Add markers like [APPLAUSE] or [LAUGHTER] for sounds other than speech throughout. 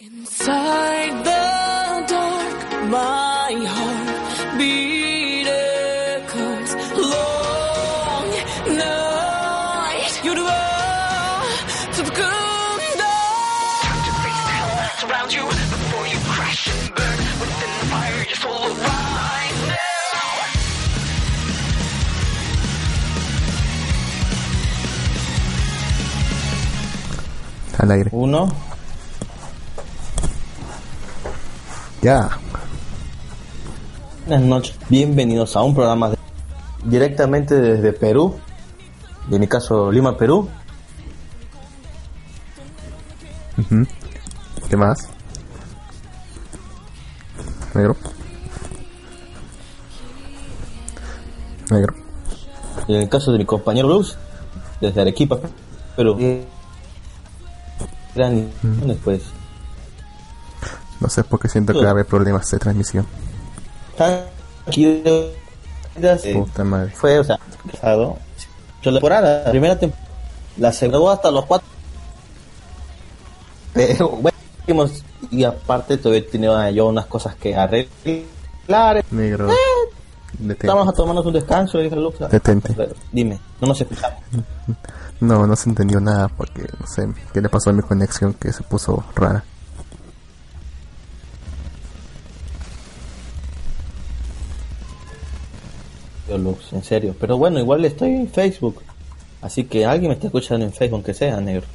Inside the dark, my heart beat echoes. Long night, you're the to the good Time to face the hell surround you before you crash and burn within the fire. Your soul will rise now. Al aire. Uno. Ya. Buenas noches. Bienvenidos a un programa de- directamente desde Perú. En mi caso, Lima, Perú. ¿Qué más? Negro. Negro. Y en el caso de mi compañero Luz, desde Arequipa, Perú. Gran después. No sé por qué siento que va a haber problemas de transmisión. Eh, Puta madre. fue, o sea, pasado. La temporada, la primera temporada, la segunda hasta los cuatro. [LAUGHS] Pero bueno, y aparte todavía tenido yo unas cosas que arreglar. Negro. Vamos a tomarnos un descanso, dije Lux. Detente. Dime, no nos escuchamos. [LAUGHS] No, no se entendió nada porque no sé qué le pasó a mi conexión que se puso rara. Yo, Lux, en serio. Pero bueno, igual estoy en Facebook. Así que alguien me está escuchando en Facebook, aunque sea negro.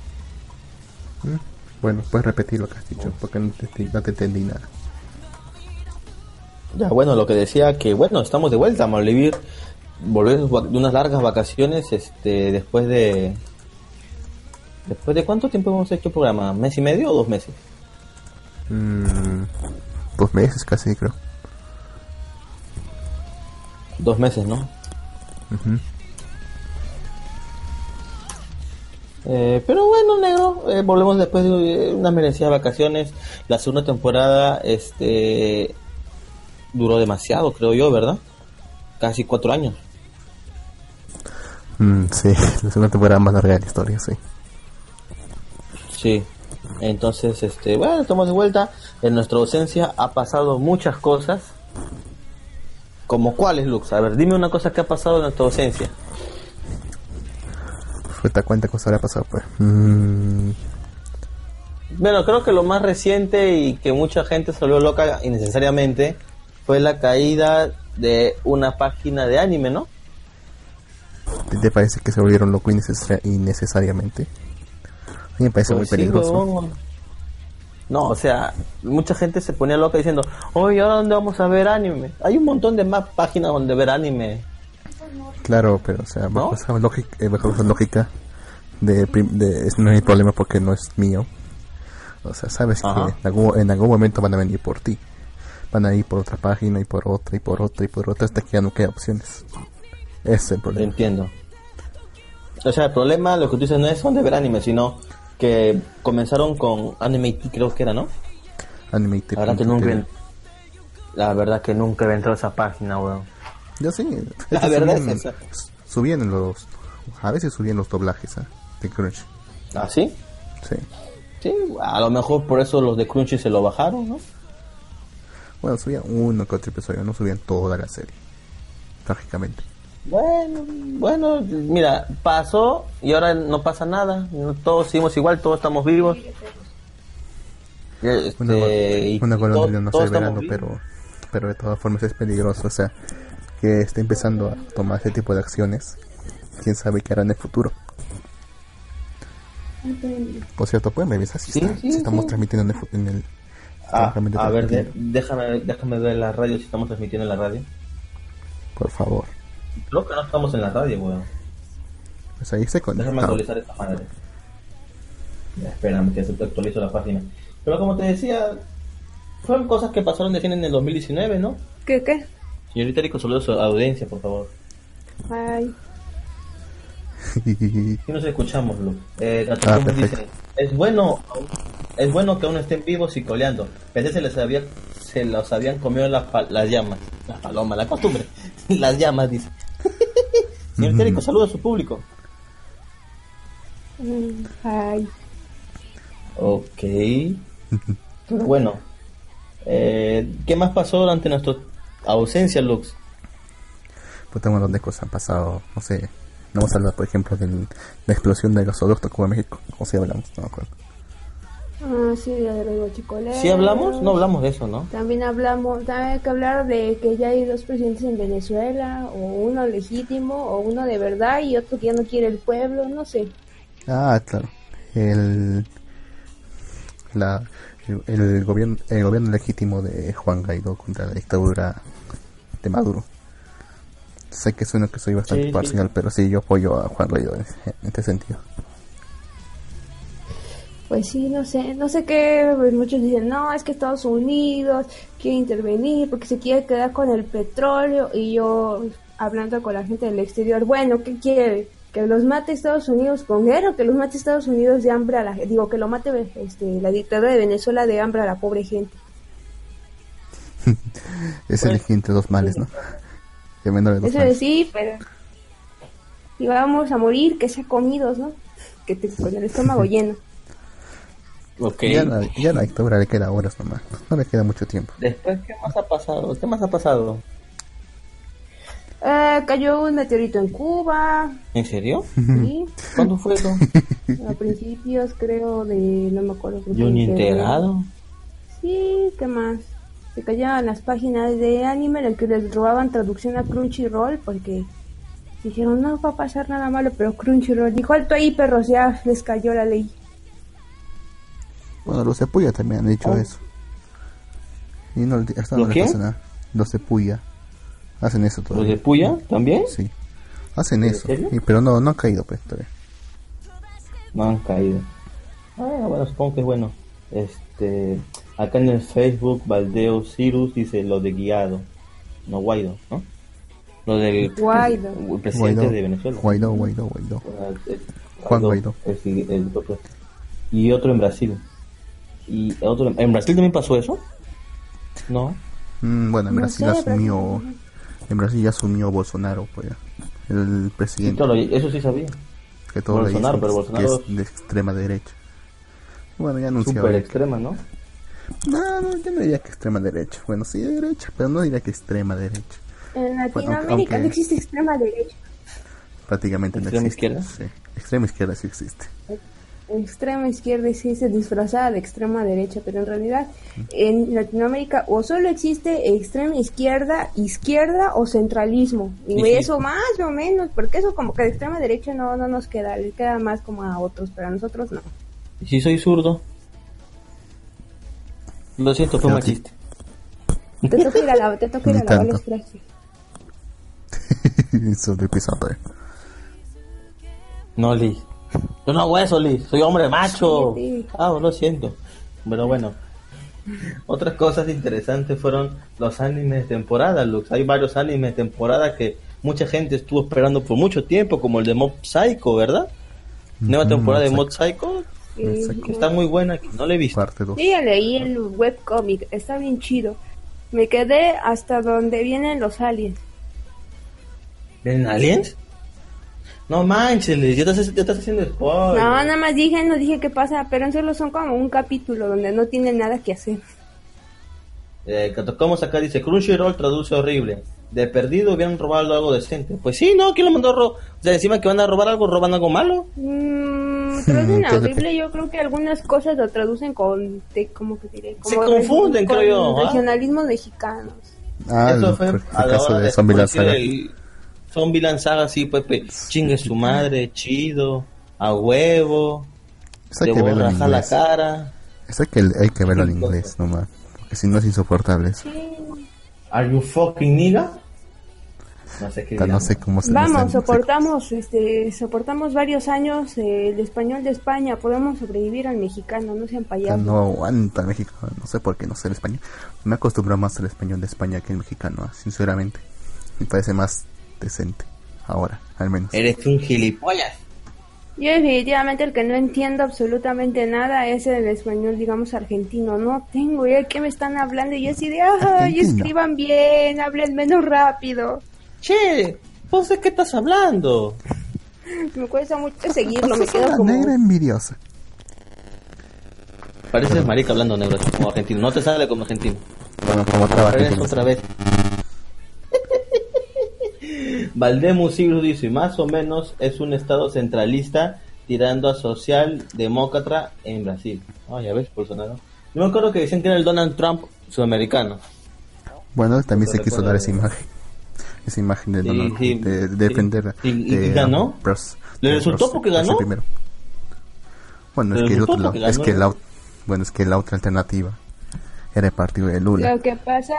Bueno, puedes repetir lo que has dicho porque no te, no te entendí nada. Ya, bueno, lo que decía que, bueno, estamos de vuelta, vamos a vivir, volvemos de unas largas vacaciones, este, después de... ¿Después de cuánto tiempo hemos hecho el programa? ¿Mes y medio o dos meses? Mm, dos meses casi creo. Dos meses, ¿no? Eh, pero bueno, negro, eh, volvemos después de eh, unas merecidas vacaciones. La segunda temporada, este, duró demasiado, creo yo, ¿verdad? Casi cuatro años. Mm, sí, [LAUGHS] la segunda temporada más larga de la historia, sí. Sí. Entonces, este, bueno, estamos de vuelta. En nuestra ausencia ha pasado muchas cosas. ¿Como cuáles, Lux? A ver, dime una cosa que ha pasado en nuestra ausencia. Fue te cuenta cosa habrá pasado, pues. Mm, Bueno, creo que lo más reciente y que mucha gente se volvió loca innecesariamente fue la caída de una página de anime, ¿no? ¿Te, te parece que se volvieron locos innecesari- innecesariamente? A mí me parece muy Pues sí, peligroso. huevón. No, o sea, mucha gente se ponía loca diciendo, oye, ¿ahora dónde vamos a ver anime? Hay un montón de más páginas donde ver anime. Claro, pero o sea, bajo ¿No? esa lógica, eh, bajo esa lógica de, de es- no hay problema porque no es mío. O sea, sabes Ajá. que en algún, en algún momento van a venir por ti. Van a ir por otra página y por otra y por otra y por otra hasta que ya no queda opciones. Ese es el problema. Entiendo. O sea, el problema, lo que tú dices, no es donde ver anime, sino que comenzaron con Anime IT, creo que era, ¿no? Animate. La verdad que nunca, en- la verdad que nunca he entrado a esa página, weón. Yo sí. La verdad subían- es esa. Subían los. A veces subían los doblajes ¿ah? de Crunch. ¿Ah, sí? Sí. Sí, a lo mejor por eso los de Crunchy se lo bajaron, ¿no? Bueno, subían uno que otro episodio, no subían toda la serie. Trágicamente. Bueno, bueno, mira, pasó y ahora no pasa nada. Todos seguimos igual, todos estamos vivos. Este, Una, una golondrina no está verano, pero, pero de todas formas es peligroso. O sea, que esté empezando a tomar ese tipo de acciones. Quién sabe qué hará en el futuro. Por cierto, pueden revisar si, Sí, está- sí, si estamos sí. transmitiendo en el, fu- en el Ah, a ver, de- déjame, déjame ver la radio si estamos transmitiendo en la radio. por favor. Creo que no estamos en la radio, weón. Pues ahí se Déjame conecta. actualizar esta madre. Ya, espérame que se actualizo la página. Pero como te decía, fueron cosas que pasaron de fin en el 2019, ¿no? ¿Qué qué? Señorita Rico, saludos a su audiencia, por favor. Ay, [LAUGHS] Si nos escuchamos, Lu. Eh, Ah, dice, es bueno, es bueno que aún estén vivos y coleando. Pensé se les había, se los habían comido las, las llamas, las palomas, la costumbre, [LAUGHS] las llamas, dice. Señorita Rico, saludos a su público. mm, ay. Ok. Pero [LAUGHS] bueno, eh, ¿qué más pasó durante nuestra ausencia, Lux? Pues un montón de cosas han pasado, no sé. No vamos a hablar, por ejemplo, de la explosión del gasoducto como en México. O si hablamos, no me acuerdo. Ah, sí, de los guachicoleros. ¿Sí hablamos? No hablamos de eso, ¿no? También hablamos, también hay que hablar de que ya hay dos presidentes en Venezuela, o uno legítimo, o uno de verdad, y otro que ya no quiere el pueblo, no sé. Ah, claro. El, la, el, el gobierno, el gobierno legítimo de Juan Guaidó contra la dictadura de Maduro. Sé que suena que soy bastante Sí, sí. parcial, pero sí, yo apoyo a Juan Guaidó en, en este sentido. Pues sí, no sé, no sé qué, pues muchos dicen, no, es que Estados Unidos quiere intervenir porque se quiere quedar con el petróleo y yo hablando con la gente del exterior, bueno, ¿qué quiere? Que los mate Estados Unidos con guerra, o que los mate Estados Unidos de hambre a la gente, digo, que lo mate este, la dictadura de Venezuela de hambre a la pobre gente. [LAUGHS] Es Pues, elegir entre dos males, ¿no? Que menor de dos Eso males. de sí, pero y vamos a morir, que sea comidos, ¿no? Que te, con el estómago [LAUGHS] lleno. Ya, la, ya la dictadura le queda horas nomás. No le queda mucho tiempo. Después, ¿qué más ha pasado? ¿Qué más ha pasado? Eh, cayó un meteorito en Cuba, ¿En serio? ¿sí? ¿Cuándo fue eso? [LAUGHS] a principios creo de, no me acuerdo. en febrero. enterado. Sí, ¿qué más? Se callaban las páginas de anime en el que les robaban traducción a Crunchyroll porque dijeron no va a pasar nada malo, pero Crunchyroll dijo alto ahí perros, ya les cayó la ley. Bueno, los de Puya también han dicho Oh. eso. Y no, hasta no ¿Los les pasa nada. Los de Puya. Hacen eso ¿Los todavía. de Puya también? Sí. Hacen ¿En eso. Y- pero no, no han caído, pues, todavía. No han caído. Ah, bueno, supongo que es bueno. Este, acá en el Facebook, Valdeo Cirus dice lo de guiado. No Guaido, ¿no? Lo del Guaido. el presidente de Venezuela. Guaidó, Guaidó, Guaidó. Ah, el- Juan Guaidó. el- el y otro en Brasil. Y otro en Brasil también pasó eso. No. Mm, bueno, en No Brasil sé, asumió. En Brasil ya asumió Bolsonaro, pues. El presidente. claro, eso sí sabía. que todos le Bolsonaro, dicen pero que Bolsonaro es de extrema derecha. Bueno, ya anunciaba. Súper que- extrema, ¿no? No, no, yo no diría que extrema derecha. Bueno, sí de derecha, pero no diría que extrema derecha. En Bueno, Latinoamérica aunque- no existe extrema derecha. Prácticamente no ¿Extrema existe. izquierda? Sí. Extrema izquierda sí existe. Extrema izquierda existe disfrazada de extrema derecha, pero en realidad en Latinoamérica o solo existe extrema izquierda, izquierda o centralismo. Y eso más o menos, porque eso como que de extrema derecha no, no nos queda, le queda más como a otros, pero a nosotros no. ¿Y si soy zurdo? Lo siento, fue machista. Te toca ir a la, te toca ir a lavar los [LAUGHS] de pisando. No, Liz. Yo no hago eso, Liz. Soy hombre macho. Sí, sí. Ah, lo siento. Pero bueno. Otras cosas interesantes fueron los animes de temporada, Lux. Hay varios animes de temporada que mucha gente estuvo esperando por mucho tiempo, como el de Mob Psycho, ¿verdad? Nueva temporada de Mob Psycho, que está muy buena, que no la he visto. Parte 2. Sí, ya leí el webcomic, está bien chido. Me quedé hasta donde vienen los aliens. ¿Vienen aliens? No manches, Liz, ya estás, ya estás haciendo spoiler. No, nada más dije, no dije qué pasa, pero solo son como un capítulo donde no tienen nada que hacer. Eh, que tocamos acá dice Crunchyroll traduce horrible. De perdido hubieran robado algo decente. Pues sí, ¿no? ¿Quién lo mandó a ro- O sea, encima que van a robar algo, roban algo malo. Mm, [LAUGHS] traducen horrible, yo creo que algunas cosas lo traducen con, te, ¿cómo que diré? Se confunden, con creo yo, ¿ah? regionalismos mexicanos. Ah, Eso el, fue el a la caso hora de de el Zombie Saga, sí, pues, chingue su madre, chido, a huevo, Eso te hay que voy a verlo en rajar la inglés. cara. Eso hay que, hay que verlo en inglés nomás. Porque si no es insoportable. eso. Are you fucking nigga? No sé qué No dirán. sé cómo se Vamos, no sé- soportamos, este, soportamos varios años eh, el español de España, podemos sobrevivir al mexicano, no sean Ya payasos. no aguanta México. No sé por qué no sé el español. Me acostumbro más al español de España que el mexicano, ah, sinceramente. Me parece más decente. Ahora, al menos. Eres un gilipollas. Yo definitivamente el que no entiendo absolutamente nada es el español, digamos, argentino. No tengo idea de qué me están hablando y yo así de, ay, escriban bien, hablen menos rápido. Che, ¿vos de qué estás hablando? [LAUGHS] Me cuesta mucho seguirlo, me quedo una como... negra envidiosa. Pareces marica hablando negro, como argentino. No te sale como argentino. Bueno, como otra vez. Valdemus Siglos dice, más o menos es un estado centralista tirando a socialdemócrata en Brasil. Ah, ya ves, Bolsonaro. Yo me acuerdo que decían que era el Donald Trump sudamericano. Bueno, también se quiso dar esa imagen. Esa imagen de, Sí, Donald- sí, de, sí. defender. Y- y de, ganó. um, Bros- ¿Le de resultó Bros- porque ganó? primero. Bueno, ¿Le es que, otro, porque es ganó? que la, bueno, es que la otra alternativa era el partido de Lula. Lo que pasa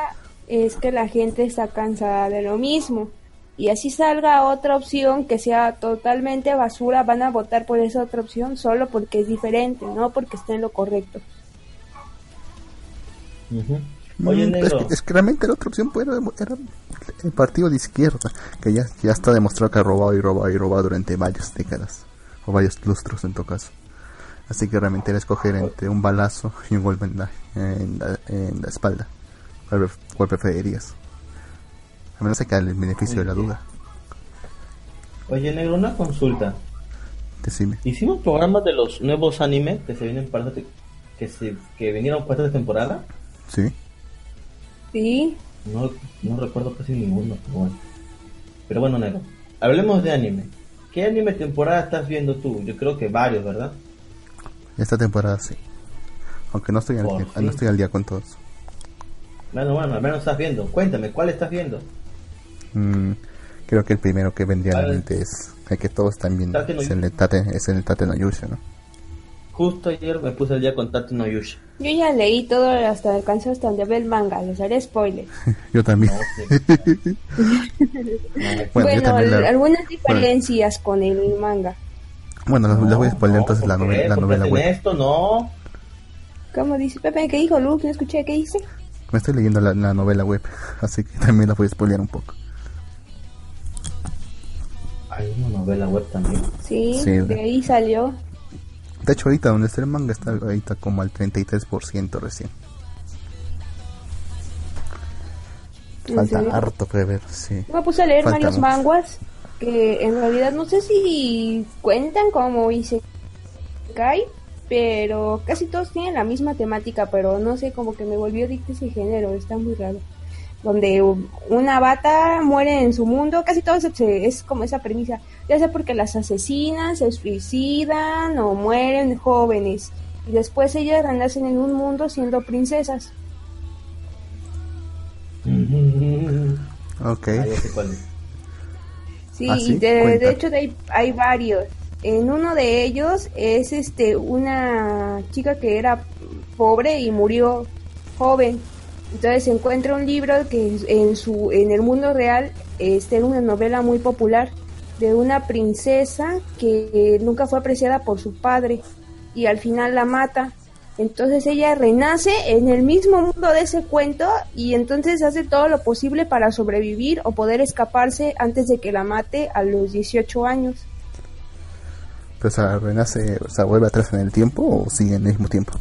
es que la gente está cansada de lo mismo. Y así salga otra opción que sea totalmente basura, van a votar por esa otra opción solo porque es diferente, no porque esté en lo correcto. Ujú. Oye, Mm, es, negro. es que realmente la otra opción pues, era, era el partido de izquierda, que ya, ya está demostrado que ha robado y robado y robado durante varias décadas, o varios lustros en todo caso. Así que realmente era escoger entre un balazo y un golpe en la, en la, en la espalda. ¿Cuál, pref- cuál preferirías? A menos que el beneficio de la duda. Oye, negro, una consulta. Decime. Hicimos programas de los nuevos animes que se vienen para que se que vinieron para esta temporada. ¿Sí? Sí, No, no recuerdo casi ninguno. pero bueno. Pero bueno, negro. Hablemos de anime. ¿Qué anime temporada estás viendo tú? Yo creo que varios, ¿verdad? Esta temporada sí. Aunque no estoy al, Por día- no estoy al día con todos. Bueno, bueno, al menos estás viendo. Cuéntame, ¿cuál estás viendo? Mm, creo que el primero que vendría a la mente es el que todos también Tate no es el de Tate, es el Tate no Yusha, ¿no? Justo ayer me puse el día con Tate no Yusha. yo ya leí todo hasta alcanzó hasta donde ve el manga, les haré spoiler. [LAUGHS] Yo también. No, sí. No, [LAUGHS] Bueno, yo Bueno, también la- algunas diferencias con el manga. Bueno, les, les voy a spoiler no, entonces la, ¿por novela la novela web. esto, no. ¿Cómo dice Pepe? ¿Qué dijo Luke? No escuché, ¿qué dice? Me estoy leyendo la, la novela web, [LAUGHS] así que también la voy a spoilear un poco. Hay una novela web también. Sí, Sí, de ahí salió. De hecho, ahorita donde está el manga está ahorita como al 33% recién. ¿En Falta serio? harto que ver, sí. Yo me puse a leer Falta varios mucho. manguas que en realidad no sé si cuentan como Isekai, pero casi todos tienen la misma temática, pero no sé, como que me volvió adicto ese género, está muy raro. Donde una bata muere en su mundo, casi todo se- es como esa premisa, ya sea porque las asesinan, se suicidan o mueren jóvenes, y después ellas renacen en un mundo siendo princesas. Ok. Sí, ¿Ah, sí? de, de hecho de ahí hay varios. En uno de ellos es este una chica que era pobre y murió joven. Entonces encuentra un libro que en su en el mundo real este era una novela muy popular de una princesa que nunca fue apreciada por su padre y al final la mata. Entonces ella renace en el mismo mundo de ese cuento y entonces hace todo lo posible para sobrevivir o poder escaparse antes de que la mate a los 18 años. Pero, renace, o vuelve atrás en el tiempo o sigue en el mismo tiempo.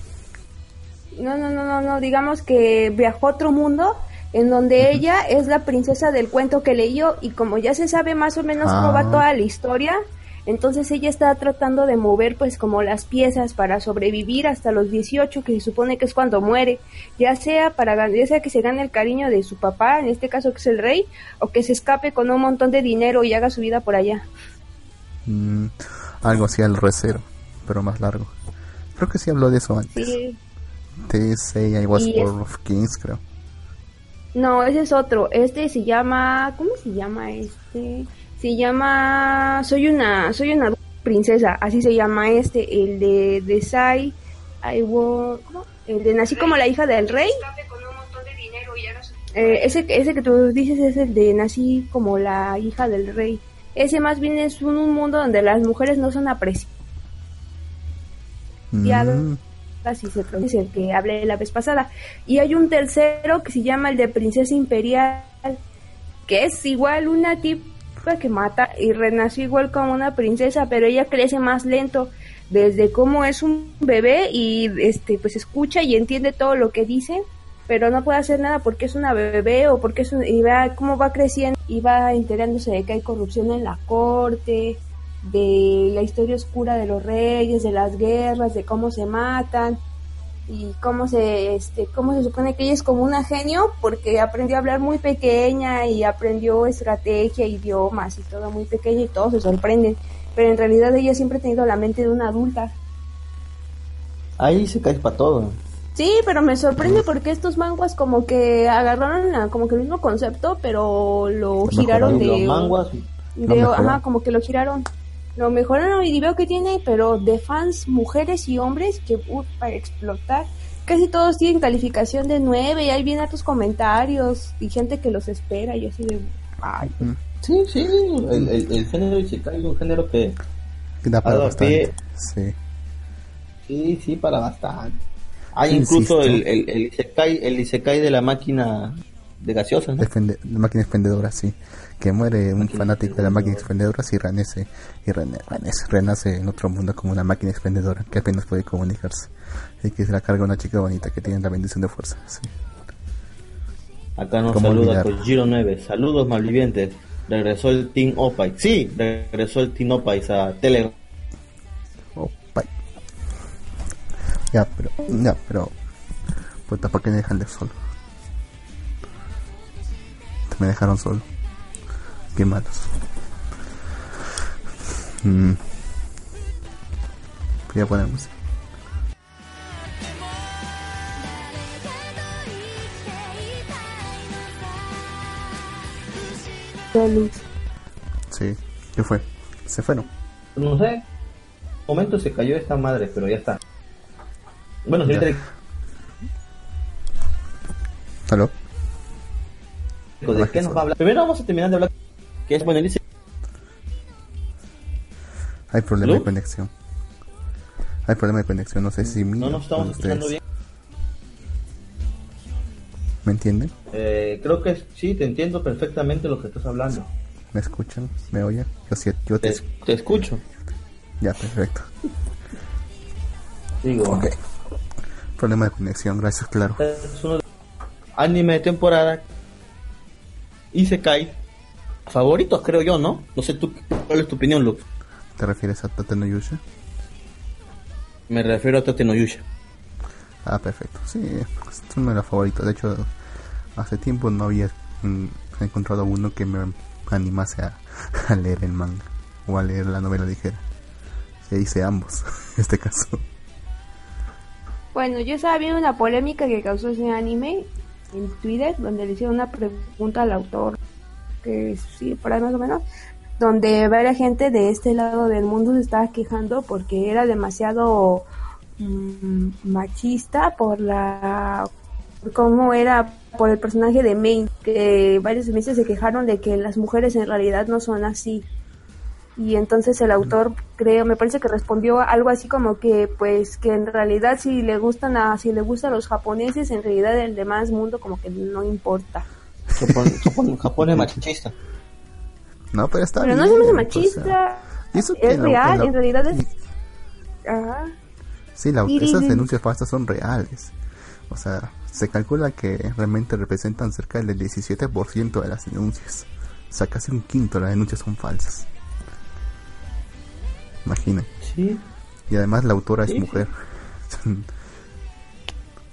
No, no, no, no, no, digamos que viajó a otro mundo en donde ella es la princesa del cuento que leyó y como ya se sabe más o menos cómo va Ah. toda la historia, entonces ella está tratando de mover pues como las piezas para sobrevivir hasta los 18 que se supone que es cuando muere, ya sea para ya sea que se gane el cariño de su papá, en este caso que es el rey, o que se escape con un montón de dinero y haga su vida por allá. Mm, algo así al recero, pero más largo. Creo que sí habló de eso antes. Sí. Say I was es- born of kings, creo. No, ese es otro. Este se llama, ¿cómo se llama este? Se llama Soy una soy una princesa, así se llama este, el de de Sai I wa- ¿cómo? El de Nací como la hija del rey. Eh, ese ese que tú dices es el de Nací como la hija del rey. Ese más bien es un, un mundo donde las mujeres no son apreciadas. Mm, así se pronuncia, el que hablé la vez pasada. Y hay un tercero que se llama el de Princesa Imperial, que es igual una tipa que mata y renació igual como una princesa, pero ella crece más lento desde cómo es un bebé y este pues escucha y entiende todo lo que dice, pero no puede hacer nada porque es una bebé o porque es un, y va cómo va creciendo y va enterándose de que hay corrupción en la corte, de la historia oscura de los reyes, de las guerras, de cómo se matan. y cómo se este cómo se supone que ella es como una genio porque aprendió a hablar muy pequeña y aprendió estrategia, idiomas y todo muy pequeña y todos se sorprenden, pero en realidad ella siempre ha tenido la mente de una adulta. Ahí se cae para todo. Sí, pero me sorprende porque estos manguas como que agarraron la- como que el mismo concepto, pero lo giraron Y los de, manguas, de- ajá, como que lo giraron. Lo mejoraron y veo que tiene, pero de fans, mujeres y hombres que uh, para explotar. Casi todos tienen calificación de 9 y hay bien altos comentarios y gente que los espera y así de ay, Mm, Sí, sí, el, el, el género Isekai es un género que que da para bastante. pie. Sí. sí, sí, para bastante. Hay Insisto. incluso el, el, el, Isekai, el Isekai de la máquina de gaseosa, ¿no? La máquina expendedora, sí. Que muere un fanático de la máquina expendedora y renace, y rene- renace, renace en otro mundo como una máquina expendedora que apenas puede comunicarse. Y que se la carga una chica bonita que tiene la bendición de fuerza. Sí. Acá nos ¿Cómo saluda? Kojiro 9. Saludos malvivientes. Regresó el Team Opais. Sí, regresó el Team Opais a Telegram. Bye. Ya, pero, ya, pero, puta, ¿para qué me dejan de solo? Me dejaron solo. Qué malos. Mm. Voy a poner música. Sí, ¿qué fue? Se fueron. No sé. Un momento se cayó esta madre, pero ya está. Bueno, Ya. señorita, ¿Aló? ¿de qué nos va a hablar? Primero vamos a terminar de hablar. Que es. Hay problema de conexión. Hay problema de conexión, no sé si mío No nos estamos escuchando bien. ¿Me entienden? Eh, creo que sí, te entiendo perfectamente lo que estás hablando. ¿Me escuchan? ¿Me oyen? Yo sí, yo te Te, te escucho. Ya, perfecto. Digo, Ok. Problema de conexión, gracias, claro. es uno de anime de temporada Isekai favoritos, creo yo, ¿no? No sé tú, ¿cuál es tu opinión, Luke? ¿Te refieres a Tate no Yusha? Me refiero a Tate no Yusha. Ah, perfecto. Sí, es uno de los favoritos. De hecho, hace tiempo no había mm, encontrado uno que me animase a, a leer el manga o a leer la novela ligera. Se hice ambos, [LAUGHS] en este caso. Bueno, yo estaba viendo una polémica que causó ese anime en Twitter, donde le hicieron una pregunta al autor, que sí, por ahí más o menos, donde varias gente de este lado del mundo se estaba quejando porque era demasiado mm, machista por la cómo era por el personaje de Main, que varios meses se quejaron de que las mujeres en realidad no son así. Y entonces el autor, creo, me parece que respondió algo así como que, pues, que en realidad si le gustan a, si le gustan a los japoneses, en realidad el demás mundo como que no importa. Japón, Japón, Japón es machista. No, pero está Pero no bien, hace pues, machista, ¿y eso qué? es real, la- en realidad es... Ajá. Sí, la- esas denuncias falsas son reales. O sea, se calcula que realmente representan cerca del 17% de las denuncias. O sea, casi un quinto de las denuncias son falsas. Imaginen. Sí. Y además la autora es Sí, mujer.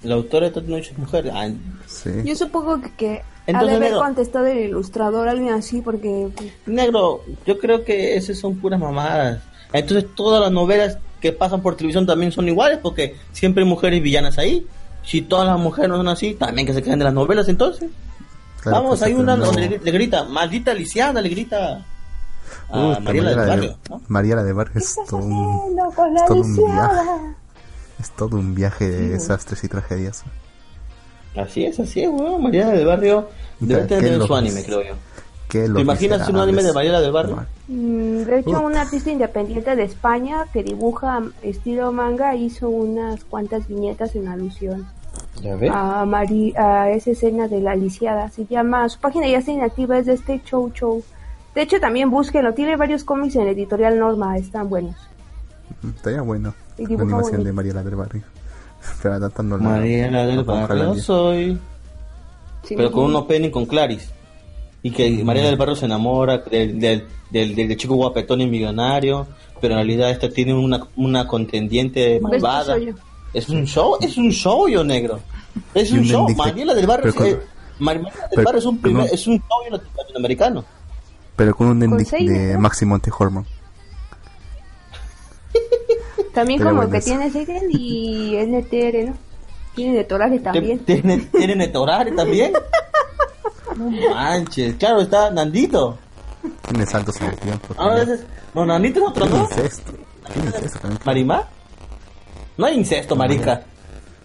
La autora de Tate no Yusha es mujer. Ah, sí. Yo supongo que, que ha de Entonces, haber negro. contestado el ilustrador, alguien así, porque... negro, yo creo que esas son puras mamadas. Entonces todas las novelas que pasan por televisión también son iguales porque siempre hay mujeres villanas ahí. Si todas las mujeres no son así, también que se queden de las novelas entonces. Claro, Vamos, hay una no- donde le, le grita, maldita Lisiana, le grita a Uy, Mariela de- Barrio, ¿no? Mariela de Barrio ¿Qué es todo un, es todo un viaje. es todo un viaje de desastres y tragedias. Así es, así es, weón. Mariela del Barrio debe tener su anime, creo yo. ¿Qué ¿Te imaginas un anime de Mariela del Barrio? Mm, De hecho, Uf. un artista independiente de España que dibuja estilo manga hizo unas cuantas viñetas en alusión a, Mari- a esa escena de la lisiada. Se llama, su página ya está inactiva, es de este Chow Chow. De hecho, también búsquenlo, tiene varios cómics en la editorial Norma, están buenos. Estaría bueno. Y La animación bonito. de Mariela del Barrio. [LAUGHS] La- Mariela del la Juan Barrio soy. Pero con un opening con Claris. Y que Mariela del Barrio se enamora del, del, del, del chico guapetón y millonario. Pero en realidad esta tiene una, una contendiente ¿Ves que malvada. Es un show, es un show, yo negro. Es un un show. Mariela del Barrio, pero es, con- eh, Mariela del pero- Barrio es un, primer, pero- es un show latinoamericano. Pero con un ending de ¿no? Máximo Antihormon. También Pero como que tiene Seiden y [LAUGHS] NTR, ¿no? Tiene de Torare también. ¿Tiene, [LAUGHS] tiene Netorare también? No manches. Claro, está Nandito. Tiene saltos en el tiempo. Ah, no, Nandito es otro, ¿no? incesto. Tiene incesto también. ¿Marimá? No hay incesto, marica.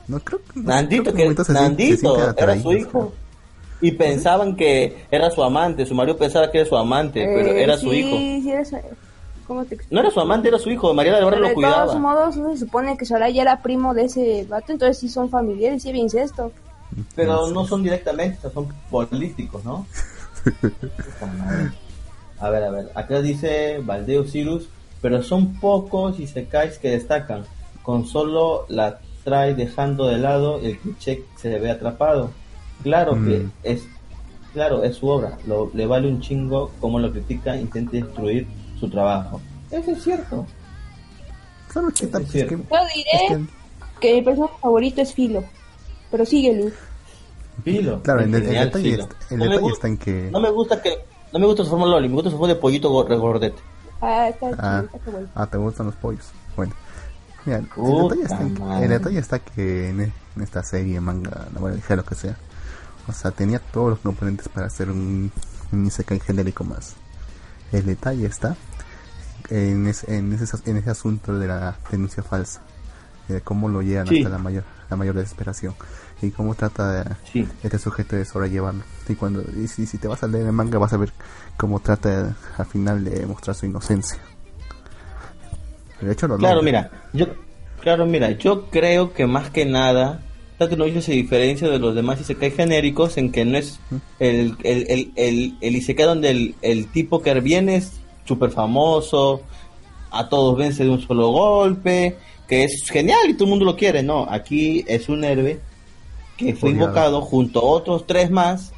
No creo que. no Nandito, creo que se Nandito era su hijo. Y pensaban que era su amante. Su marido pensaba que era su amante, pero Eh, era sí, su hijo. Sí, era su... ¿Cómo te explico? No era su amante, era su hijo. María del Barrio lo de cuidaba. todos modos, no se supone que Soraya era primo de ese vato, entonces sí son familiares, sí había incesto. Pero no son directamente, son políticos, ¿no? [LAUGHS] A ver, a ver. Acá dice Valdeo Cirus, pero son pocos y secáis que destacan. Con solo la trae dejando de lado el cliché se ve atrapado. Claro que Mm. es claro, es su obra. Lo, le vale un chingo como lo critica, intenta destruir su trabajo. Eso es cierto. Es es que- Yo diré es que- que mi personaje favorito es Filo, pero sigue Luz. Filo. Claro, el- el detalle Filo. está- el No detalle gusta- está en que- No me gusta que... No me gusta su forma Loli, me gusta su forma de pollito go- regordete. Ah, está Ah, chido, está bueno. ah, te gustan los pollos. Bueno, mira, el detalle, está en, que- madre. el detalle está que en, e- en esta serie, manga, novela, ligera, lo que sea, o sea, tenía todos los componentes para hacer un, un isekai genérico más. El detalle está en ese, en ese, en ese asunto de la denuncia falsa, de cómo lo llevan Sí. hasta la mayor, la mayor desesperación y cómo trata de, Sí. este sujeto de sobrellevarlo. Y cuando y si, si te vas a leer el manga vas a ver cómo trata al final de mostrar su inocencia. De hecho lo Claro, logra. mira, yo, claro, mira, yo creo que más que nada, que no se diferencia de los demás isekai genéricos en que no es el, el, el, el, el isekai donde el, el tipo que viene es súper famoso, a todos vence de un solo golpe, que es genial y todo el mundo lo quiere, no, aquí es un héroe que fue Odiado. invocado junto a otros tres más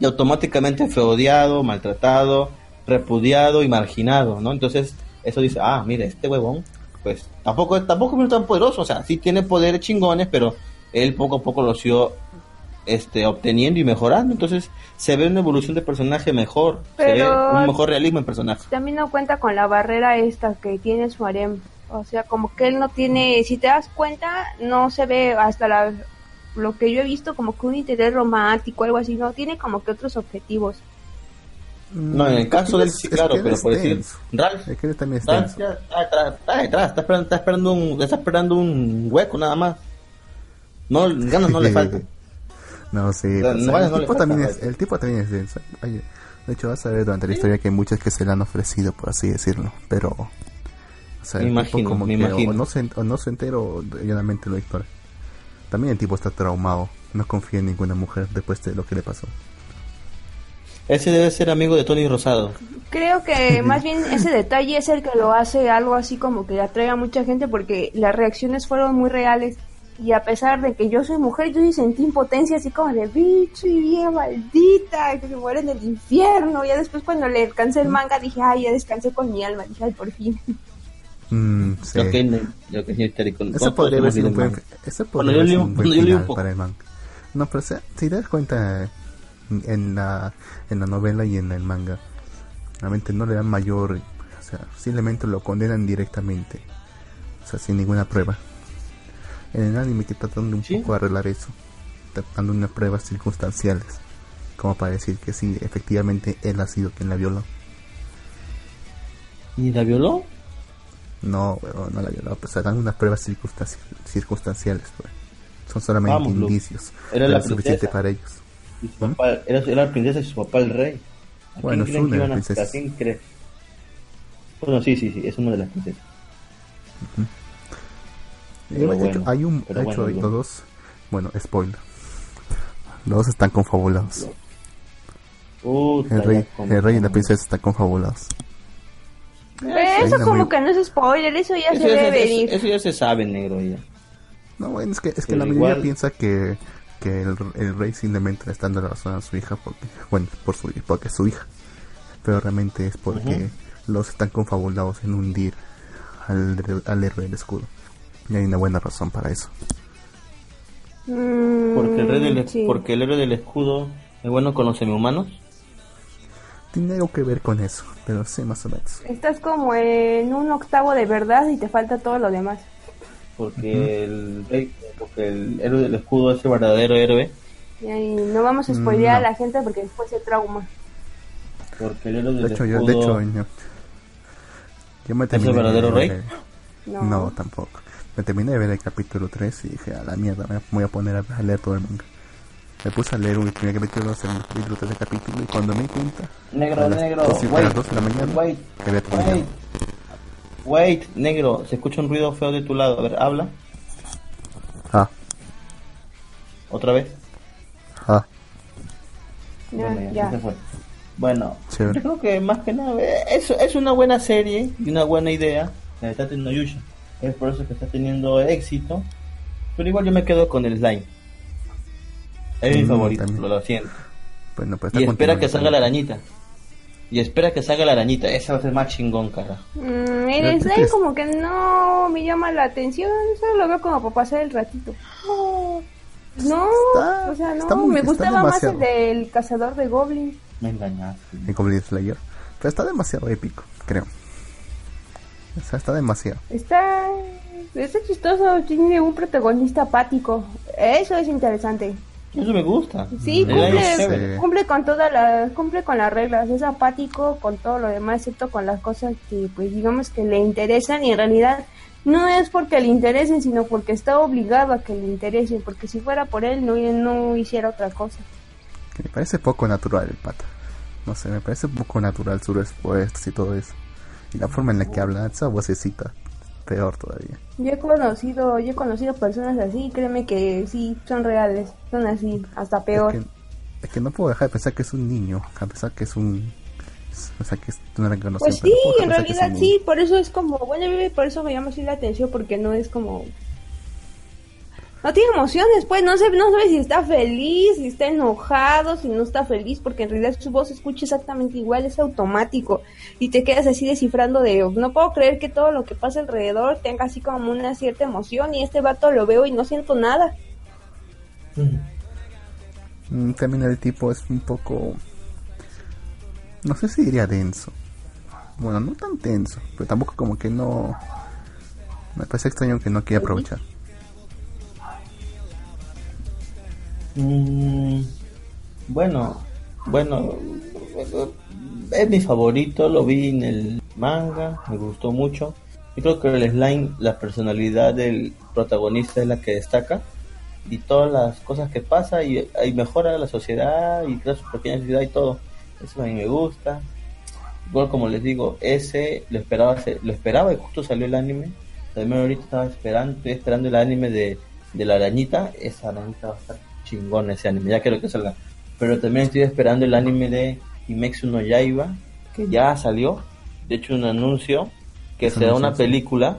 y automáticamente fue odiado, maltratado, repudiado y marginado, ¿no? Entonces, eso dice, ah, mira, este huevón, pues tampoco, tampoco es tan poderoso, o sea, sí tiene poderes chingones, pero él poco a poco lo sido este, obteniendo y mejorando, entonces se ve una evolución de personaje mejor, se ve un mejor realismo en personaje. También no cuenta con la barrera esta que tiene su harem. O sea, como que él no tiene, si te das cuenta, no se ve hasta la, lo que yo he visto como que un interés romántico, algo así, no, tiene como que otros objetivos. No, en el caso del sí, Mm, claro, pero por decir. Ralph, Es que él también está detrás, está detrás, está esperando, está esperando un, está esperando un hueco nada más. No, ganas no le [LAUGHS] faltan. No, sí. no el, no tipo también es, vaya. el tipo también es denso. Oye, de hecho, vas a ver durante la historia que hay muchas que se le han ofrecido, por así decirlo. Pero. O sea, Me el tipo imagino, como me que o- imagino. O no, se, o no se entera o llanamente lo ignora. También el tipo está traumado. No confía en ninguna mujer después de lo que le pasó. Ese debe ser amigo de Tony Rosado. Creo que [LAUGHS] más bien ese detalle es el que lo hace algo así como que atrae a mucha gente porque las reacciones fueron muy reales y a pesar de que yo soy mujer, yo sí sentí impotencia así como de bicho y bien maldita, que se muere en el infierno. Ya después cuando le alcancé el manga dije, ay, ya descansé con mi alma, dije, ay, por fin. Mm, sí. Yo que, yo que histérico. Ese No podría haber sido un buen, Bueno, yo un- yo un final para el manga. No, pero si te das cuenta en la, en la novela y en el manga, realmente no le dan mayor, o sea, simplemente lo condenan directamente, o sea, sin ninguna prueba. En el anime que tratan de un Sí. poco arreglar eso, tratando unas pruebas circunstanciales, como para decir que sí, efectivamente él ha sido quien la violó. ¿Y la violó? No, no la violó, pues dan unas pruebas circunstanci- circunstanciales, pues. Son solamente Vamos, indicios. Era pero la suficiente princesa. para ellos. Y su papá, era, era la princesa y su papá el rey. ¿A Bueno, quién es una de iban las a- princesas. ¿A quién cree? Bueno, sí, sí, sí, es una de las princesas. Pero de bueno, hecho, hay un, pero hecho, bueno, Lu. dos, bueno, spoiler. Los dos están confabulados. Puta, El rey, el rey y la princesa están confabulados. Pero hay eso como muy- que no es spoiler, eso ya Eso se ya, debe se, venir. eso, eso ya se sabe, negro, ya. No, bueno, es que, es que Pero la mayoría igual- piensa que, que el, el rey simplemente le está dando la razón a su hija porque, bueno, por su, porque es su hija. Pero realmente es porque Ujú. los están confabulados en hundir al, al héroe del escudo. Y hay una buena razón para eso. Mm, Porque el, rey del, sí. porque el héroe del escudo es bueno con los semihumanos. Tiene algo que ver con eso, pero sí, más o menos. Estás como en un octavo de verdad y te falta todo lo demás. Porque, el, rey- porque el héroe del escudo es el verdadero héroe. Y ahí no vamos a spoilear No. a la gente porque después se trauma. Porque el héroe del De hecho, yo, escudo... de hecho, yo, yo me el verdadero ver- rey? No. No, tampoco. Me terminé de ver el capítulo 3 y dije, a la mierda, me voy a poner a, leer todo el manga. Me puse a leer un primer capítulo, segundo capítulo, tercer capítulo y cuando me di cuenta, Negro, a las negro, dos y- a wait, las 2 de la mañana, wait, wait, wait, negro, se escucha un ruido feo de tu lado. A ver, habla, Ah, otra vez. ah, Ya, Bueno, ya, ya. se fue. Bueno, Chévere. yo creo que más que nada eh, es, es una buena serie y una buena idea la de Tate no Yusha. Es por eso que está teniendo éxito. Pero igual yo me quedo con el slime. Es mi Mm, favorito, también. lo siento. bueno, pues Y espera que salga la arañita. Y espera que salga la arañita. Esa va a ser más chingón, carajo. Mm, el slime como que no me llama la atención, solo lo veo como para pasar el ratito. No, Está- o sea, no, muy- me gustaba más el del cazador de goblins. Me engañaste. El Goblin Slayer. Pero está demasiado épico, creo. O sea, está demasiado. Está, está chistoso, tiene un protagonista apático. Eso es interesante. Eso me gusta. Sí, cumple-. Sí. Cumple con todas las, cumple con las reglas, es apático con todo lo demás, excepto con las cosas que, pues, digamos que le interesan y en realidad no es porque le interesen, sino porque está obligado a que le interesen, porque si fuera por él no, no hiciera otra cosa. Que me parece poco natural el pata. No sé, me parece poco natural sus respuestas y todo eso. Y la forma en la que habla, esa vocecita, peor todavía. Yo he conocido, yo he conocido personas así, créeme que sí, son reales, son así, hasta peor. Es que, es que no puedo dejar de pensar que es un niño, a pesar que es un... O sea, que es una. Pues sí, no en realidad sí, por eso es como, bueno, por eso me llama así la atención, porque no es como... No tiene emociones, pues, no sé, no sabe si está feliz, si está enojado, si no está feliz, porque en realidad su voz se escucha exactamente igual, es automático, y te quedas así descifrando de, no puedo creer que todo lo que pasa alrededor tenga así como una cierta emoción, y este vato lo veo y no siento nada. Mm, También el tipo es un poco... No sé si diría denso. Bueno, no tan denso, pero tampoco como que no... Me parece extraño que no quiera aprovechar. Mm, bueno, bueno, es mi favorito, lo vi en el manga, me gustó mucho. Yo creo que el slime, la personalidad del protagonista es la que destaca y todas las cosas que pasa y, y mejora la sociedad y crea su pequeña ciudad y todo. Eso a mí me gusta. Igual como les digo, ese lo esperaba, lo esperaba y justo salió el anime. También ahorita estaba esperando, estoy esperando el anime de, de la arañita. Esa arañita va a estar chingón ese anime, ya quiero que salga. Pero también estoy esperando el anime de Kimetsu no Yaiba, que ya salió. De hecho, un anuncio que será una película.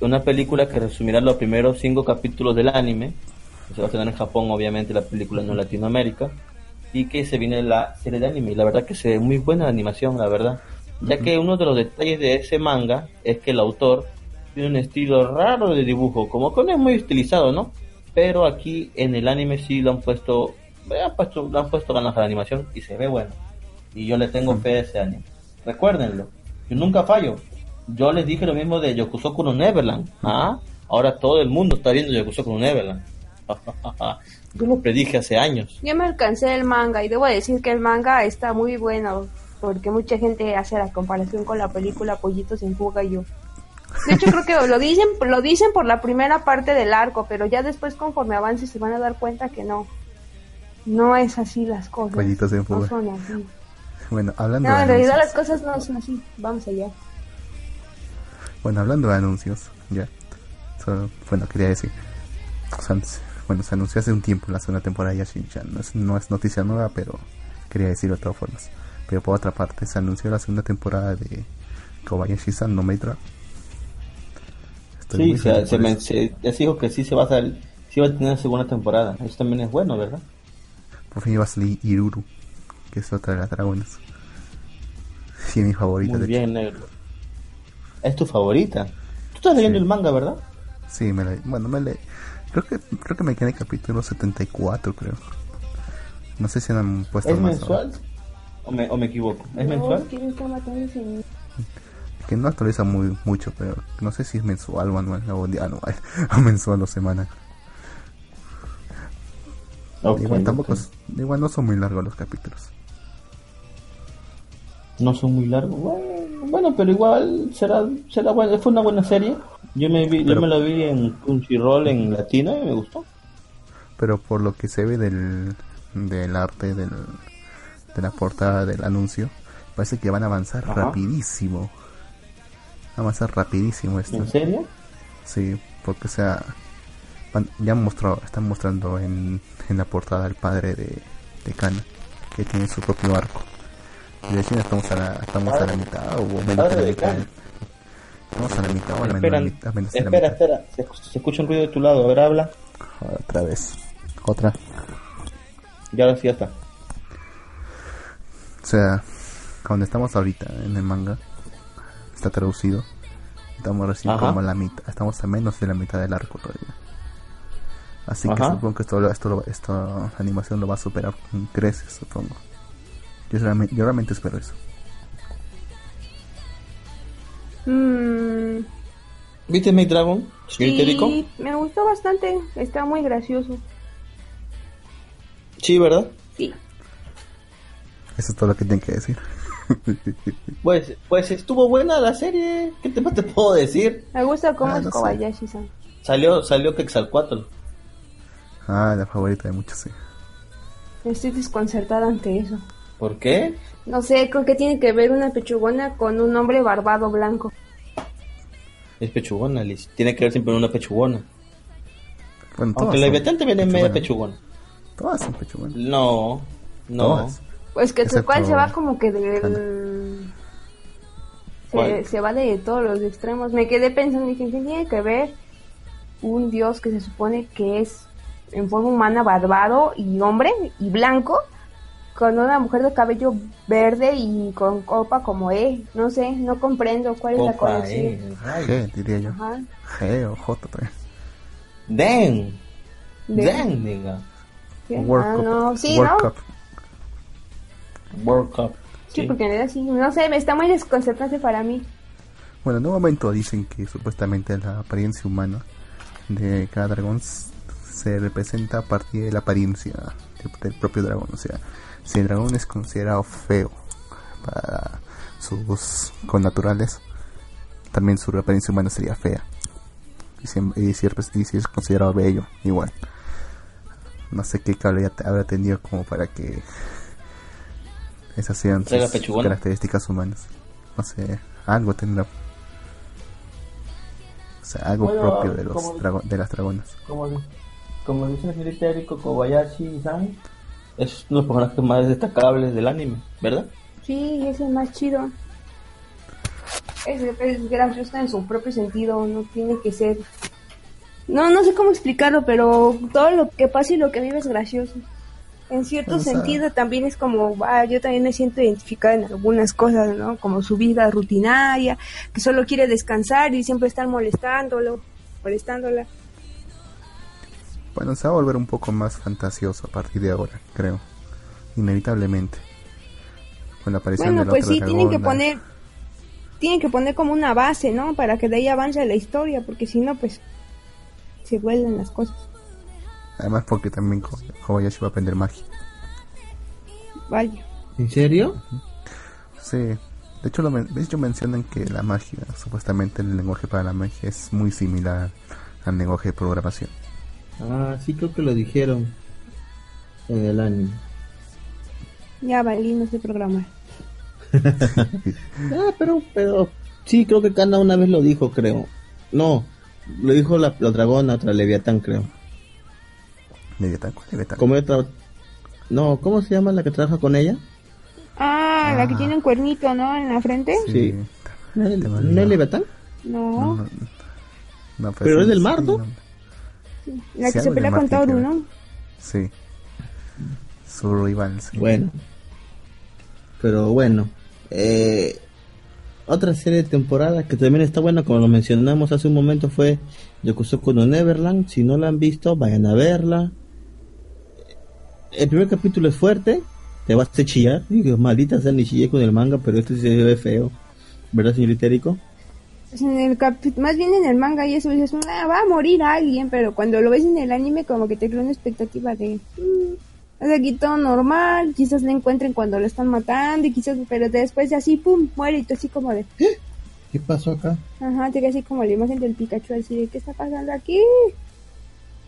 Una película que resumirá los primeros cinco capítulos del anime. que se va a estrenar en Japón, obviamente, la película no en Latinoamérica. Y que se viene la serie de anime. Y la verdad que se ve muy buena la animación, la verdad. Ya que uno de los detalles de ese manga es que el autor tiene un estilo raro de dibujo, como que no es muy estilizado, ¿no? Pero aquí en el anime sí lo han puesto, le han puesto, le han puesto ganas a la animación y se ve bueno. Y yo le tengo fe a ese anime. Recuérdenlo, yo nunca fallo. Yo les dije lo mismo de Yokusoku no Neverland. ¿Ah? Ahora todo el mundo está viendo Yokusoku no Neverland. [LAUGHS] yo lo predije hace años. Yo me alcancé el manga y debo decir que el manga está muy bueno porque mucha gente hace la comparación con la película Pollitos en Fuga y yo. De hecho creo que lo dicen lo dicen por la primera parte del arco, pero ya después conforme avance se van a dar cuenta que no. No es así las cosas. Pollitos en No fuga. son así. Bueno, hablando No, de en realidad las anuncios. cosas no son así. Vamos allá. Bueno, hablando de anuncios, ya. Bueno, quería decir. o sea, s- bueno, se anunció hace un tiempo la segunda temporada de Yashin-chan. No es, no es noticia nueva, pero quería decirlo de todas formas. Pero por otra parte, se anunció la segunda temporada de Kobayashi-san no Meitra. Sí, se, se, me- se- ya se dijo que sí se va a sal- sí va a tener segunda temporada. Eso también es bueno, ¿verdad? Por fin iba a salir Iruru, que es otra de las dragonas. Sí, mi favorita, Muy de hecho. bien, negro. Es tu favorita. Tú estás leyendo Sí. el manga, ¿verdad? Sí, me la, bueno, me le, creo que creo que me quedé en el capítulo 74, creo. No sé si han puesto ¿Es más. mensual? ¿O me, o me equivoco? ¿Es No, mensual? Que no actualiza muy mucho, pero no sé si es mensual o anual, o anual, [LAUGHS] o mensual o semana. Ok, igual tampoco, igual no son muy largos los capítulos. No son muy largos. Bueno, bueno, pero igual será, será bueno. Fue una buena serie. Yo me, vi, yo me la vi en Crunchyroll en latino y me gustó. Pero por lo que se ve del, del arte, del, de la portada del anuncio, parece que van a avanzar Ajá. rapidísimo. Van a avanzar rapidísimo esto. ¿En serio? Sí, porque o sea, ya han mostrado, están mostrando en, en la portada el padre de, de Kana, que tiene su propio arco. Y recién estamos a la, estamos a la mitad o menos de la mitad. Estamos a la mitad o a la mitad, menos de la espera, mitad. espera. Se, se escucha un ruido de tu lado. A ver, habla. Otra vez. Otra. Y ahora sí ya está. O sea, donde estamos ahorita en el manga, está traducido. Estamos recién Ajá. como a la mitad, estamos a menos de la mitad del arco todavía. Así que supongo que esto, lo- esto, lo- esta animación lo va a superar con creces, supongo. Yo realmente, yo realmente espero eso. Mm, ¿Viste Maid Dragon? sí, me gustó bastante. Está muy gracioso. Sí, ¿verdad? Sí. Eso es todo lo que tienen que decir. [LAUGHS] Pues, pues estuvo buena la serie. ¿Qué te, [LAUGHS] te puedo decir? Me gusta cómo Ah, es no sé. Kobayashi-san. Salió, salió Quetzalcoatl. ah, la favorita de muchos, sí. Estoy desconcertada ante eso. ¿Por qué? No sé, con qué tiene que ver una pechugona con un hombre barbado blanco. Es pechugona, Liz. Tiene que ver siempre una pechugona. Bueno, Aunque la Leviatán también es media pechugona. Todas son pechugonas. No, no. Todas. Pues que Excepto cual se va como que del... Se, se va de todos los extremos. Me quedé pensando, dije, ¿qué tiene que ver un dios que se supone que es en forma humana barbado y hombre y blanco con una mujer de cabello verde y con copa como E? No sé, no comprendo cuál es la Copa, conexión. G, diría yo. Ajá. G o J también. Den. De- Den, diga. Ah, Cup. no, sí, World ¿no? Cup. World Cup. Sí, Sí. porque en realidad sí, no sé, me está muy desconcertante para mí. Bueno, en un momento dicen que supuestamente la apariencia humana de cada dragón se representa a partir de la apariencia de- del propio dragón. O sea, si el dragón es considerado feo para sus connaturales, también su apariencia humana sería fea. Y si, y si es- y si es considerado bello, igual. No sé qué cable habrá tenido como para que esas sean ¿Sea la sus características humanas. No sé, algo tendrá. O sea, algo Bueno, propio de, los como- drago- de las dragonas. Como, como dice la señorita Eriko Kobayashi-san, es uno de los personajes más destacables del anime, ¿verdad? Sí, es el más chido. Es, es gracioso en su propio sentido, no tiene que ser... No, no sé cómo explicarlo, pero todo lo que pasa y lo que vive es gracioso. En cierto sentido también es como, ah, yo también me siento identificada en algunas cosas, ¿no? Como su vida rutinaria, que solo quiere descansar y siempre estar molestándolo, molestándola. Bueno, se va a volver un poco más fantasioso a partir de ahora, creo. Inevitablemente. Con la aparición Bueno, de la pues otra sí, tienen que poner, tienen que poner como una base, ¿no? Para que de ahí avance la historia, porque si no, pues se vuelven las cosas. Además porque también Ko- Kobayashi va a aprender magia. Vaya. ¿En serio? Sí. De hecho, lo men- de hecho mencionan que la magia, supuestamente el lenguaje para la magia es muy similar al lenguaje de programación. Ah, sí creo que lo dijeron en el anime. Ya valí, no sé programar. [LAUGHS] Ah, pero, pero, sí creo que Kana una vez lo dijo, creo. No, lo dijo la, la dragona, otra Leviatán, creo. Leviatán, ¿cuál Leviatán? Como otra... No, ¿cómo se llama la que trabaja con ella? Ah, la que Ah. tiene un cuernito, ¿no? En la frente. Sí. ¿No es, Te me ¿no. Leviatán? No, No, no, no, Pero sí, es del sí, mar, ¿no? la que sí, se pelea con Tauro. ¿no? Sí. Su rival, sí. Bueno. Pero bueno. Eh, otra serie de temporada que también está buena, como lo mencionamos hace un momento, fue Yokusoku no Neverland. Si no la han visto, vayan a verla. El primer capítulo es fuerte, te vas a chillar. Digo, maldita sea, ni chillé con el manga, pero esto sí se ve feo. ¿Verdad, señor Itérico? Pues en el más bien en el manga y eso dices, "Ah, va a morir alguien, pero cuando lo ves en el anime como que te crea una expectativa de, mm, es aquí todo normal, quizás le encuentren cuando lo están matando y quizás, pero después de así, pum, muere y tú así como de, ¿Qué pasó acá? ajá, te queda así como la imagen del Pikachu así de, ¿qué está pasando aquí?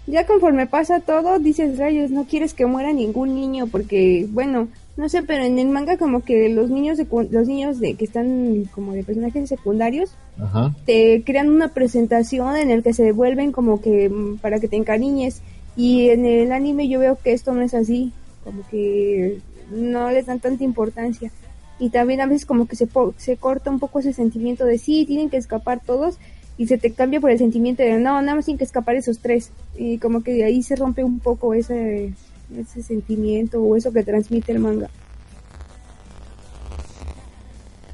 Ya conforme pasa todo, dices, rayos, no quieres que muera ningún niño porque, bueno, no sé, pero en el manga como que los niños, secu- los niños de que están como de personajes secundarios, Ajá. te crean una presentación en el que se vuelven como que mm, para que te encariñes y en el anime yo veo que esto no es así como que no les dan tanta importancia y también a veces como que se, po- se corta un poco ese sentimiento de sí, tienen que escapar todos y se te cambia por el sentimiento de no, nada más tienen que escapar esos tres y como que de ahí se rompe un poco ese, ese sentimiento o eso que transmite el manga.